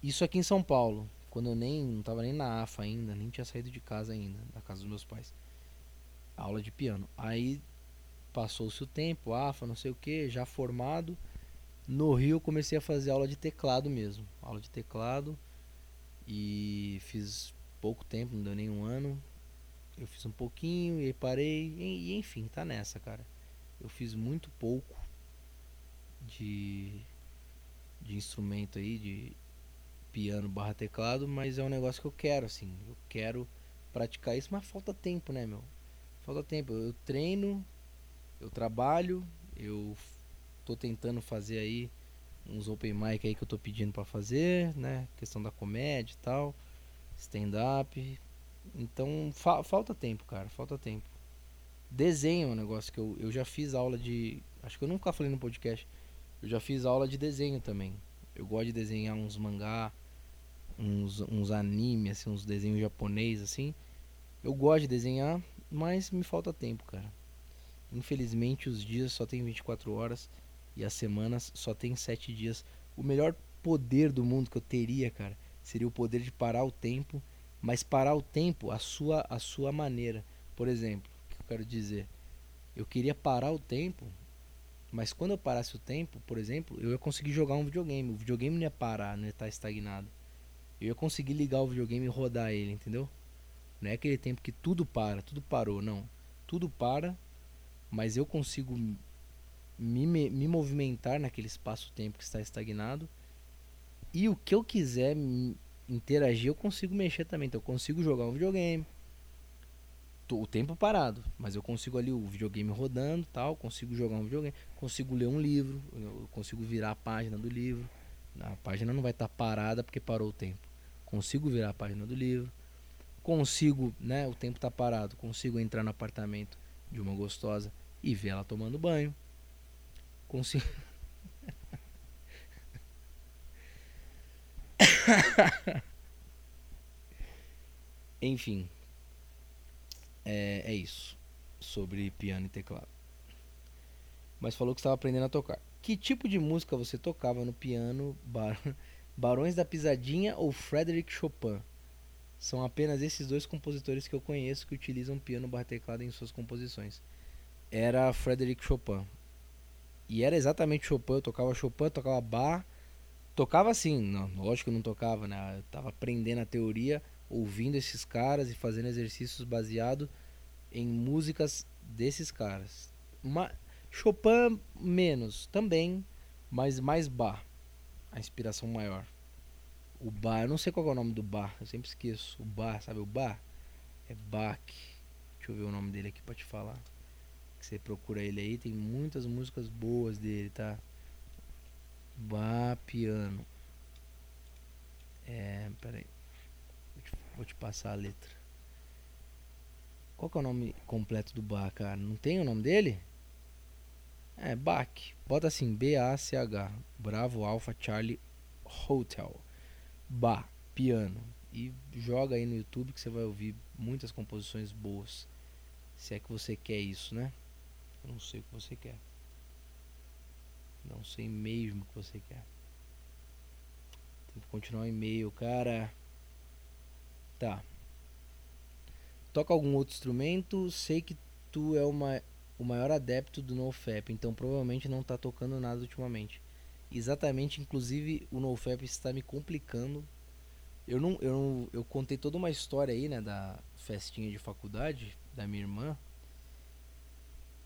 isso aqui em São Paulo, quando eu nem não tava nem na AFA ainda, nem tinha saído de casa ainda, da casa dos meus pais. Aula de piano. Aí passou-se o tempo, AFA, não sei o que, já formado. No Rio eu comecei a fazer aula de teclado mesmo, aula de teclado e fiz pouco tempo, não deu nem um ano. Eu fiz um pouquinho e parei. E, enfim, tá nessa, cara. Eu fiz muito pouco de, de instrumento aí, de piano barra teclado, mas é um negócio que eu quero, assim. Eu quero praticar isso, mas falta tempo, né, meu? Falta tempo. Eu treino, eu trabalho, eu tô tentando fazer aí uns open mic aí que eu tô pedindo para fazer, né? Questão da comédia e tal stand-up. Então fa falta tempo, cara, falta tempo. Desenho é um negócio que eu, eu já fiz aula de. Acho que eu nunca falei no podcast. Eu já fiz aula de desenho também. Eu gosto de desenhar uns mangá, uns, uns anime, assim, uns desenhos japonês, assim. Eu gosto de desenhar, mas me falta tempo, cara. Infelizmente os dias só tem 24 horas e as semanas só tem 7 dias. O melhor poder do mundo que eu teria, cara, seria o poder de parar o tempo, mas parar o tempo a sua a sua maneira. Por exemplo, o que eu quero dizer? Eu queria parar o tempo, mas quando eu parasse o tempo, por exemplo, eu ia conseguir jogar um videogame. O videogame não ia parar, não ia estar estagnado. Eu ia conseguir ligar o videogame e rodar ele, entendeu? Não é aquele tempo que tudo para, tudo parou, não. Tudo para, mas eu consigo me, me movimentar naquele espaço-tempo que está estagnado e o que eu quiser interagir, eu consigo mexer também. Então eu consigo jogar um videogame. O tempo parado, mas eu consigo ali o videogame rodando, tal, consigo jogar um videogame, consigo ler um livro, eu consigo virar a página do livro. A página não vai estar tá parada porque parou o tempo. Consigo virar a página do livro. Consigo, né, o tempo está parado, consigo entrar no apartamento de uma gostosa e ver ela tomando banho. Consigo Enfim. É, é isso. Sobre piano e teclado. Mas falou que estava aprendendo a tocar. Que tipo de música você tocava no piano? Bar... Barões da Pisadinha ou Frederic Chopin? São apenas esses dois compositores que eu conheço que utilizam piano barra teclado em suas composições. Era Frederic Chopin. E era exatamente Chopin. Eu tocava Chopin, tocava bar Tocava assim, não, lógico que eu não tocava, né? Eu tava aprendendo a teoria, ouvindo esses caras e fazendo exercícios baseado em músicas desses caras. Uma, Chopin menos também, mas mais bar. A inspiração maior. O bar, eu não sei qual é o nome do bar, eu sempre esqueço. O bar, sabe o bar? É Bach. Deixa eu ver o nome dele aqui pra te falar. Você procura ele aí, tem muitas músicas boas dele, tá? Bar piano. É, peraí. Vou te, passar a letra. Qual que é o nome completo do bar, cara? Não tem o nome dele? É, Bach. Bota assim, B-A-C-H. Bravo Alpha Charlie Hotel. Bar, piano. E joga aí no YouTube que você vai ouvir muitas composições boas. Se é que você quer isso, né? Eu não sei o que você quer. Não sei mesmo o que você quer. Tem que continuar o e-mail, cara. Tá. Toca algum outro instrumento? Sei que tu é o maior adepto do NoFap, então provavelmente não tá tocando nada ultimamente. Exatamente, inclusive o NoFap está me complicando. Eu não, eu não, eu contei toda uma história aí, né, da festinha de faculdade da minha irmã.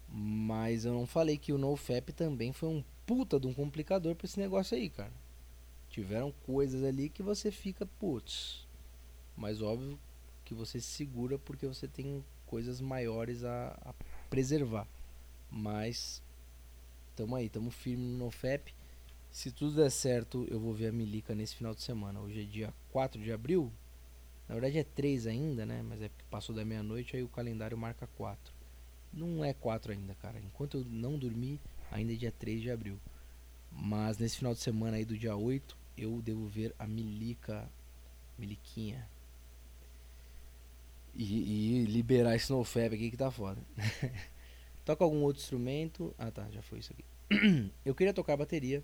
Mas eu não falei que o NoFap também foi um puta de um complicador para esse negócio aí, cara. Tiveram coisas ali que você fica, putz. Mas óbvio que você se segura porque você tem coisas maiores a, a preservar. Mas tamo aí, tamo firme no NoFap. Se tudo der certo, eu vou ver a Milica nesse final de semana. Hoje é dia 4 de abril. Na verdade é 3 ainda, né? Mas é porque passou da meia-noite, aí o calendário marca 4. Não é 4 ainda, cara. Enquanto eu não dormi, ainda é dia 3 de abril. Mas nesse final de semana aí do dia 8, eu devo ver a Milica. Miliquinha. E, e liberar esse NoFab aqui que tá foda. Toca algum outro instrumento. Ah tá, já foi isso aqui. eu queria tocar bateria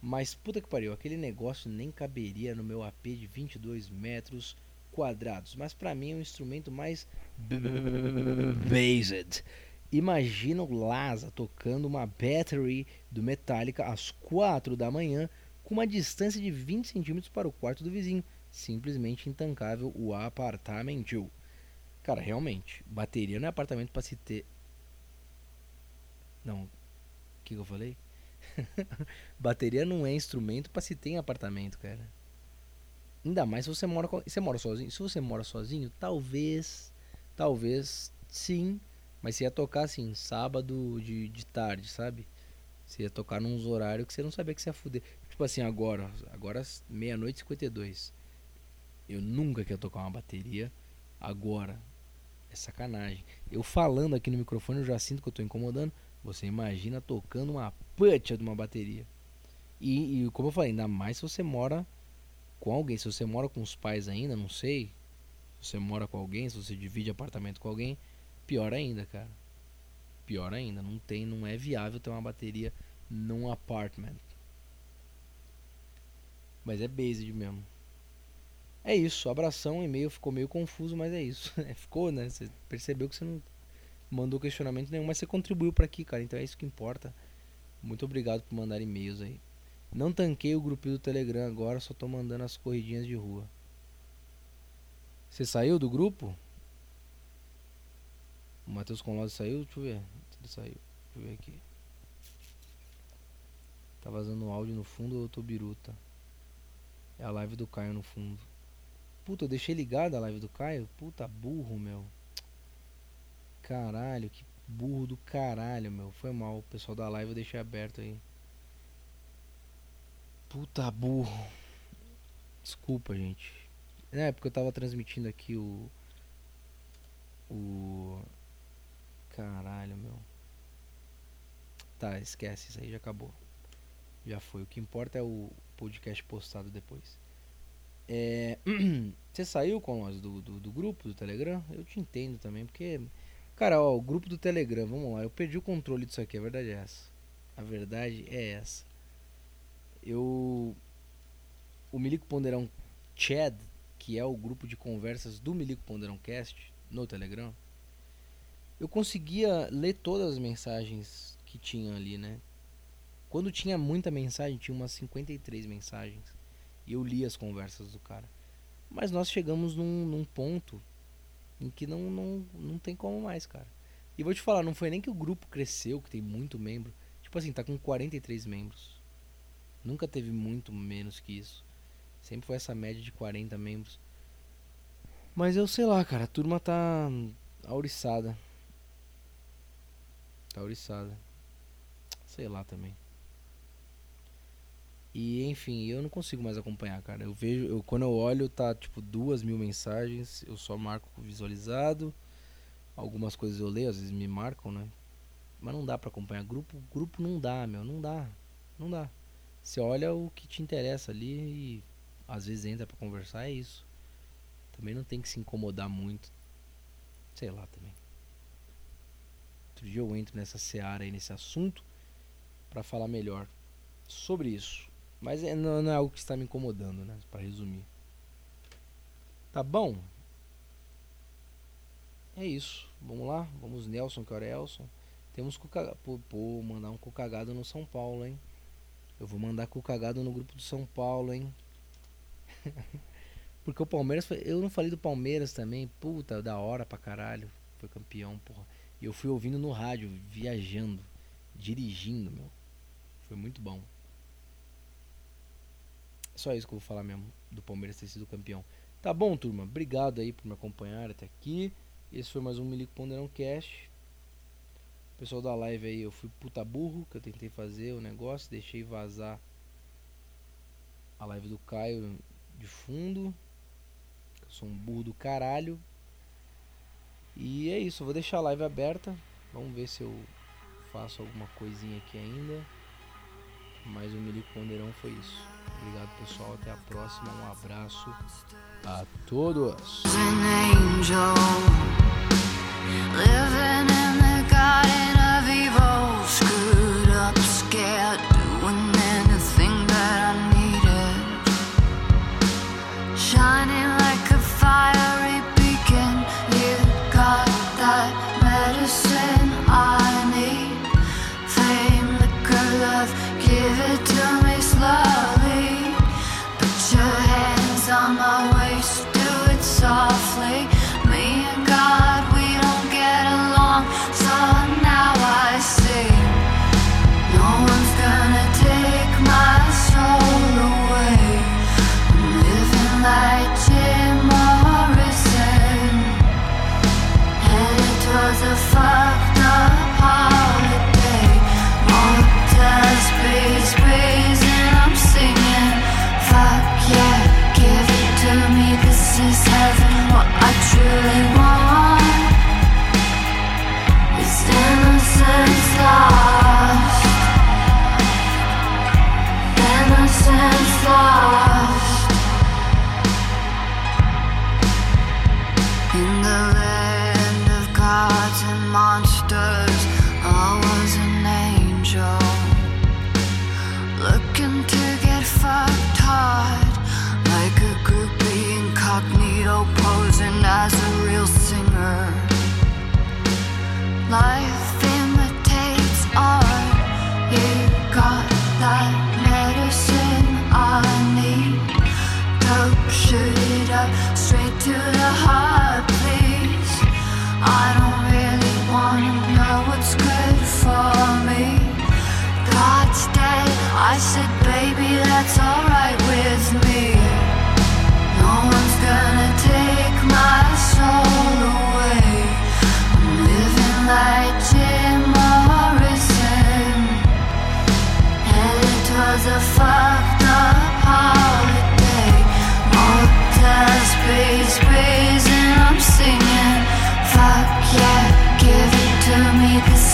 mas puta que pariu, aquele negócio nem caberia no meu AP de 22 metros quadrados. Mas para mim é um instrumento mais based. Imagina o Laza tocando uma battery do Metallica às 4 da manhã com uma distância de 20 centímetros para o quarto do vizinho. Simplesmente intancável o apartamento. Cara, realmente, bateria não é apartamento para se ter. Não. O que, que eu falei? Bateria não é instrumento para se ter em apartamento, cara. Ainda mais se você mora, você mora sozinho. Se você mora sozinho, talvez, talvez sim, mas você ia tocar assim, sábado de, de tarde, sabe? Você ia tocar nos horários que você não sabia que você ia fuder. Tipo assim, agora, agora meia-noite e 52. Eu nunca quero tocar uma bateria agora. É sacanagem. Eu falando aqui no microfone, eu já sinto que eu tô incomodando. Você imagina tocando uma puta de uma bateria. E, e, como eu falei, ainda mais se você mora com alguém. Se você mora com os pais ainda, não sei. Se você mora com alguém, se você divide apartamento com alguém, pior ainda, cara. Pior ainda, não tem, não é viável ter uma bateria num apartment. Mas é based mesmo. É isso, abração, e-mail ficou meio confuso, mas é isso. ficou, né? Você percebeu que você não mandou questionamento nenhum, mas você contribuiu para aqui, cara. Então é isso que importa. Muito obrigado por mandar e-mails aí. Não tanquei o grupinho do Telegram agora, só tô mandando as corridinhas de rua. Você saiu do grupo? O Matheus Conlose saiu? Deixa eu ver. Ele saiu. Deixa eu ver aqui. Tá vazando áudio no fundo ou eu tô biruta? É a live do Caio no fundo. Puta, eu deixei ligada a live do Caio? Puta burro, meu. Caralho, que burro do caralho, meu. Foi mal. O pessoal da live eu deixei aberto aí. Puta burro. Desculpa, gente. É, porque eu tava transmitindo aqui o. O. Caralho, meu. Tá, esquece, isso aí já acabou. Já foi. O que importa é o podcast postado depois. É. Você saiu com nós do, do, do grupo do Telegram? Eu te entendo também, porque Cara, ó, o grupo do Telegram, vamos lá. Eu perdi o controle disso aqui, a verdade é essa. A verdade é essa. Eu. O Milico Ponderão Chad, que é o grupo de conversas do Milico Ponderão Cast no Telegram, eu conseguia ler todas as mensagens que tinha ali, né? Quando tinha muita mensagem, tinha umas 53 mensagens. E eu li as conversas do cara. Mas nós chegamos num, num ponto em que não, não, não tem como mais, cara. E vou te falar, não foi nem que o grupo cresceu, que tem muito membro. Tipo assim, tá com 43 membros. Nunca teve muito menos que isso. Sempre foi essa média de 40 membros. Mas eu sei lá, cara, a turma tá auriçada. Tá auriçada. Sei lá também. E enfim, eu não consigo mais acompanhar, cara. Eu vejo, eu, quando eu olho, tá tipo duas mil mensagens, eu só marco visualizado. Algumas coisas eu leio, às vezes me marcam, né? Mas não dá para acompanhar. Grupo, grupo não dá, meu, não dá. Não dá. Você olha o que te interessa ali e às vezes entra para conversar, é isso. Também não tem que se incomodar muito. Sei lá também. Outro dia eu entro nessa seara aí, nesse assunto, para falar melhor sobre isso. Mas é, não, não, é algo que está me incomodando, né? Para resumir. Tá bom? É isso. Vamos lá? Vamos Nelson, que hora é Elson. Temos cuca... pô, mandar um cocagado no São Paulo, hein? Eu vou mandar com o cagado no grupo do São Paulo, hein? Porque o Palmeiras. Foi... Eu não falei do Palmeiras também. Puta, da hora pra caralho. Foi campeão, porra. E eu fui ouvindo no rádio, viajando, dirigindo, meu. Foi muito bom. Só isso que eu vou falar mesmo do Palmeiras ter sido campeão. Tá bom, turma. Obrigado aí por me acompanhar até aqui. Esse foi mais um Milico Ponderão Cash. Pessoal da live aí, eu fui puta burro que eu tentei fazer o negócio, deixei vazar a live do Caio de fundo. Eu sou um burro do caralho. E é isso, vou deixar a live aberta. Vamos ver se eu faço alguma coisinha aqui ainda. Mas o Milico Ponderão foi isso. Obrigado pessoal, até a próxima. Um abraço a todos. On my waist, do it softly.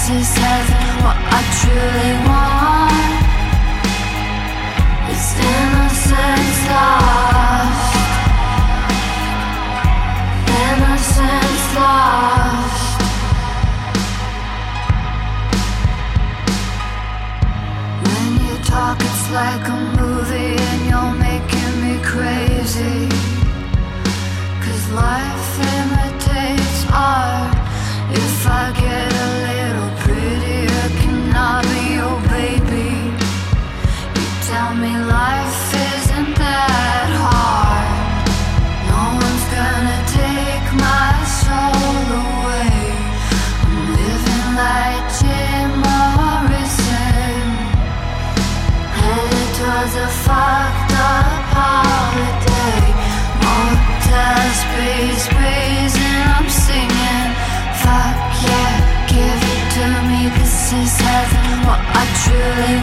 pieces of what I truly want. It's innocence lost. Innocence lost. When you talk, it's like a movie, and you're making me crazy. Cause life. Feeling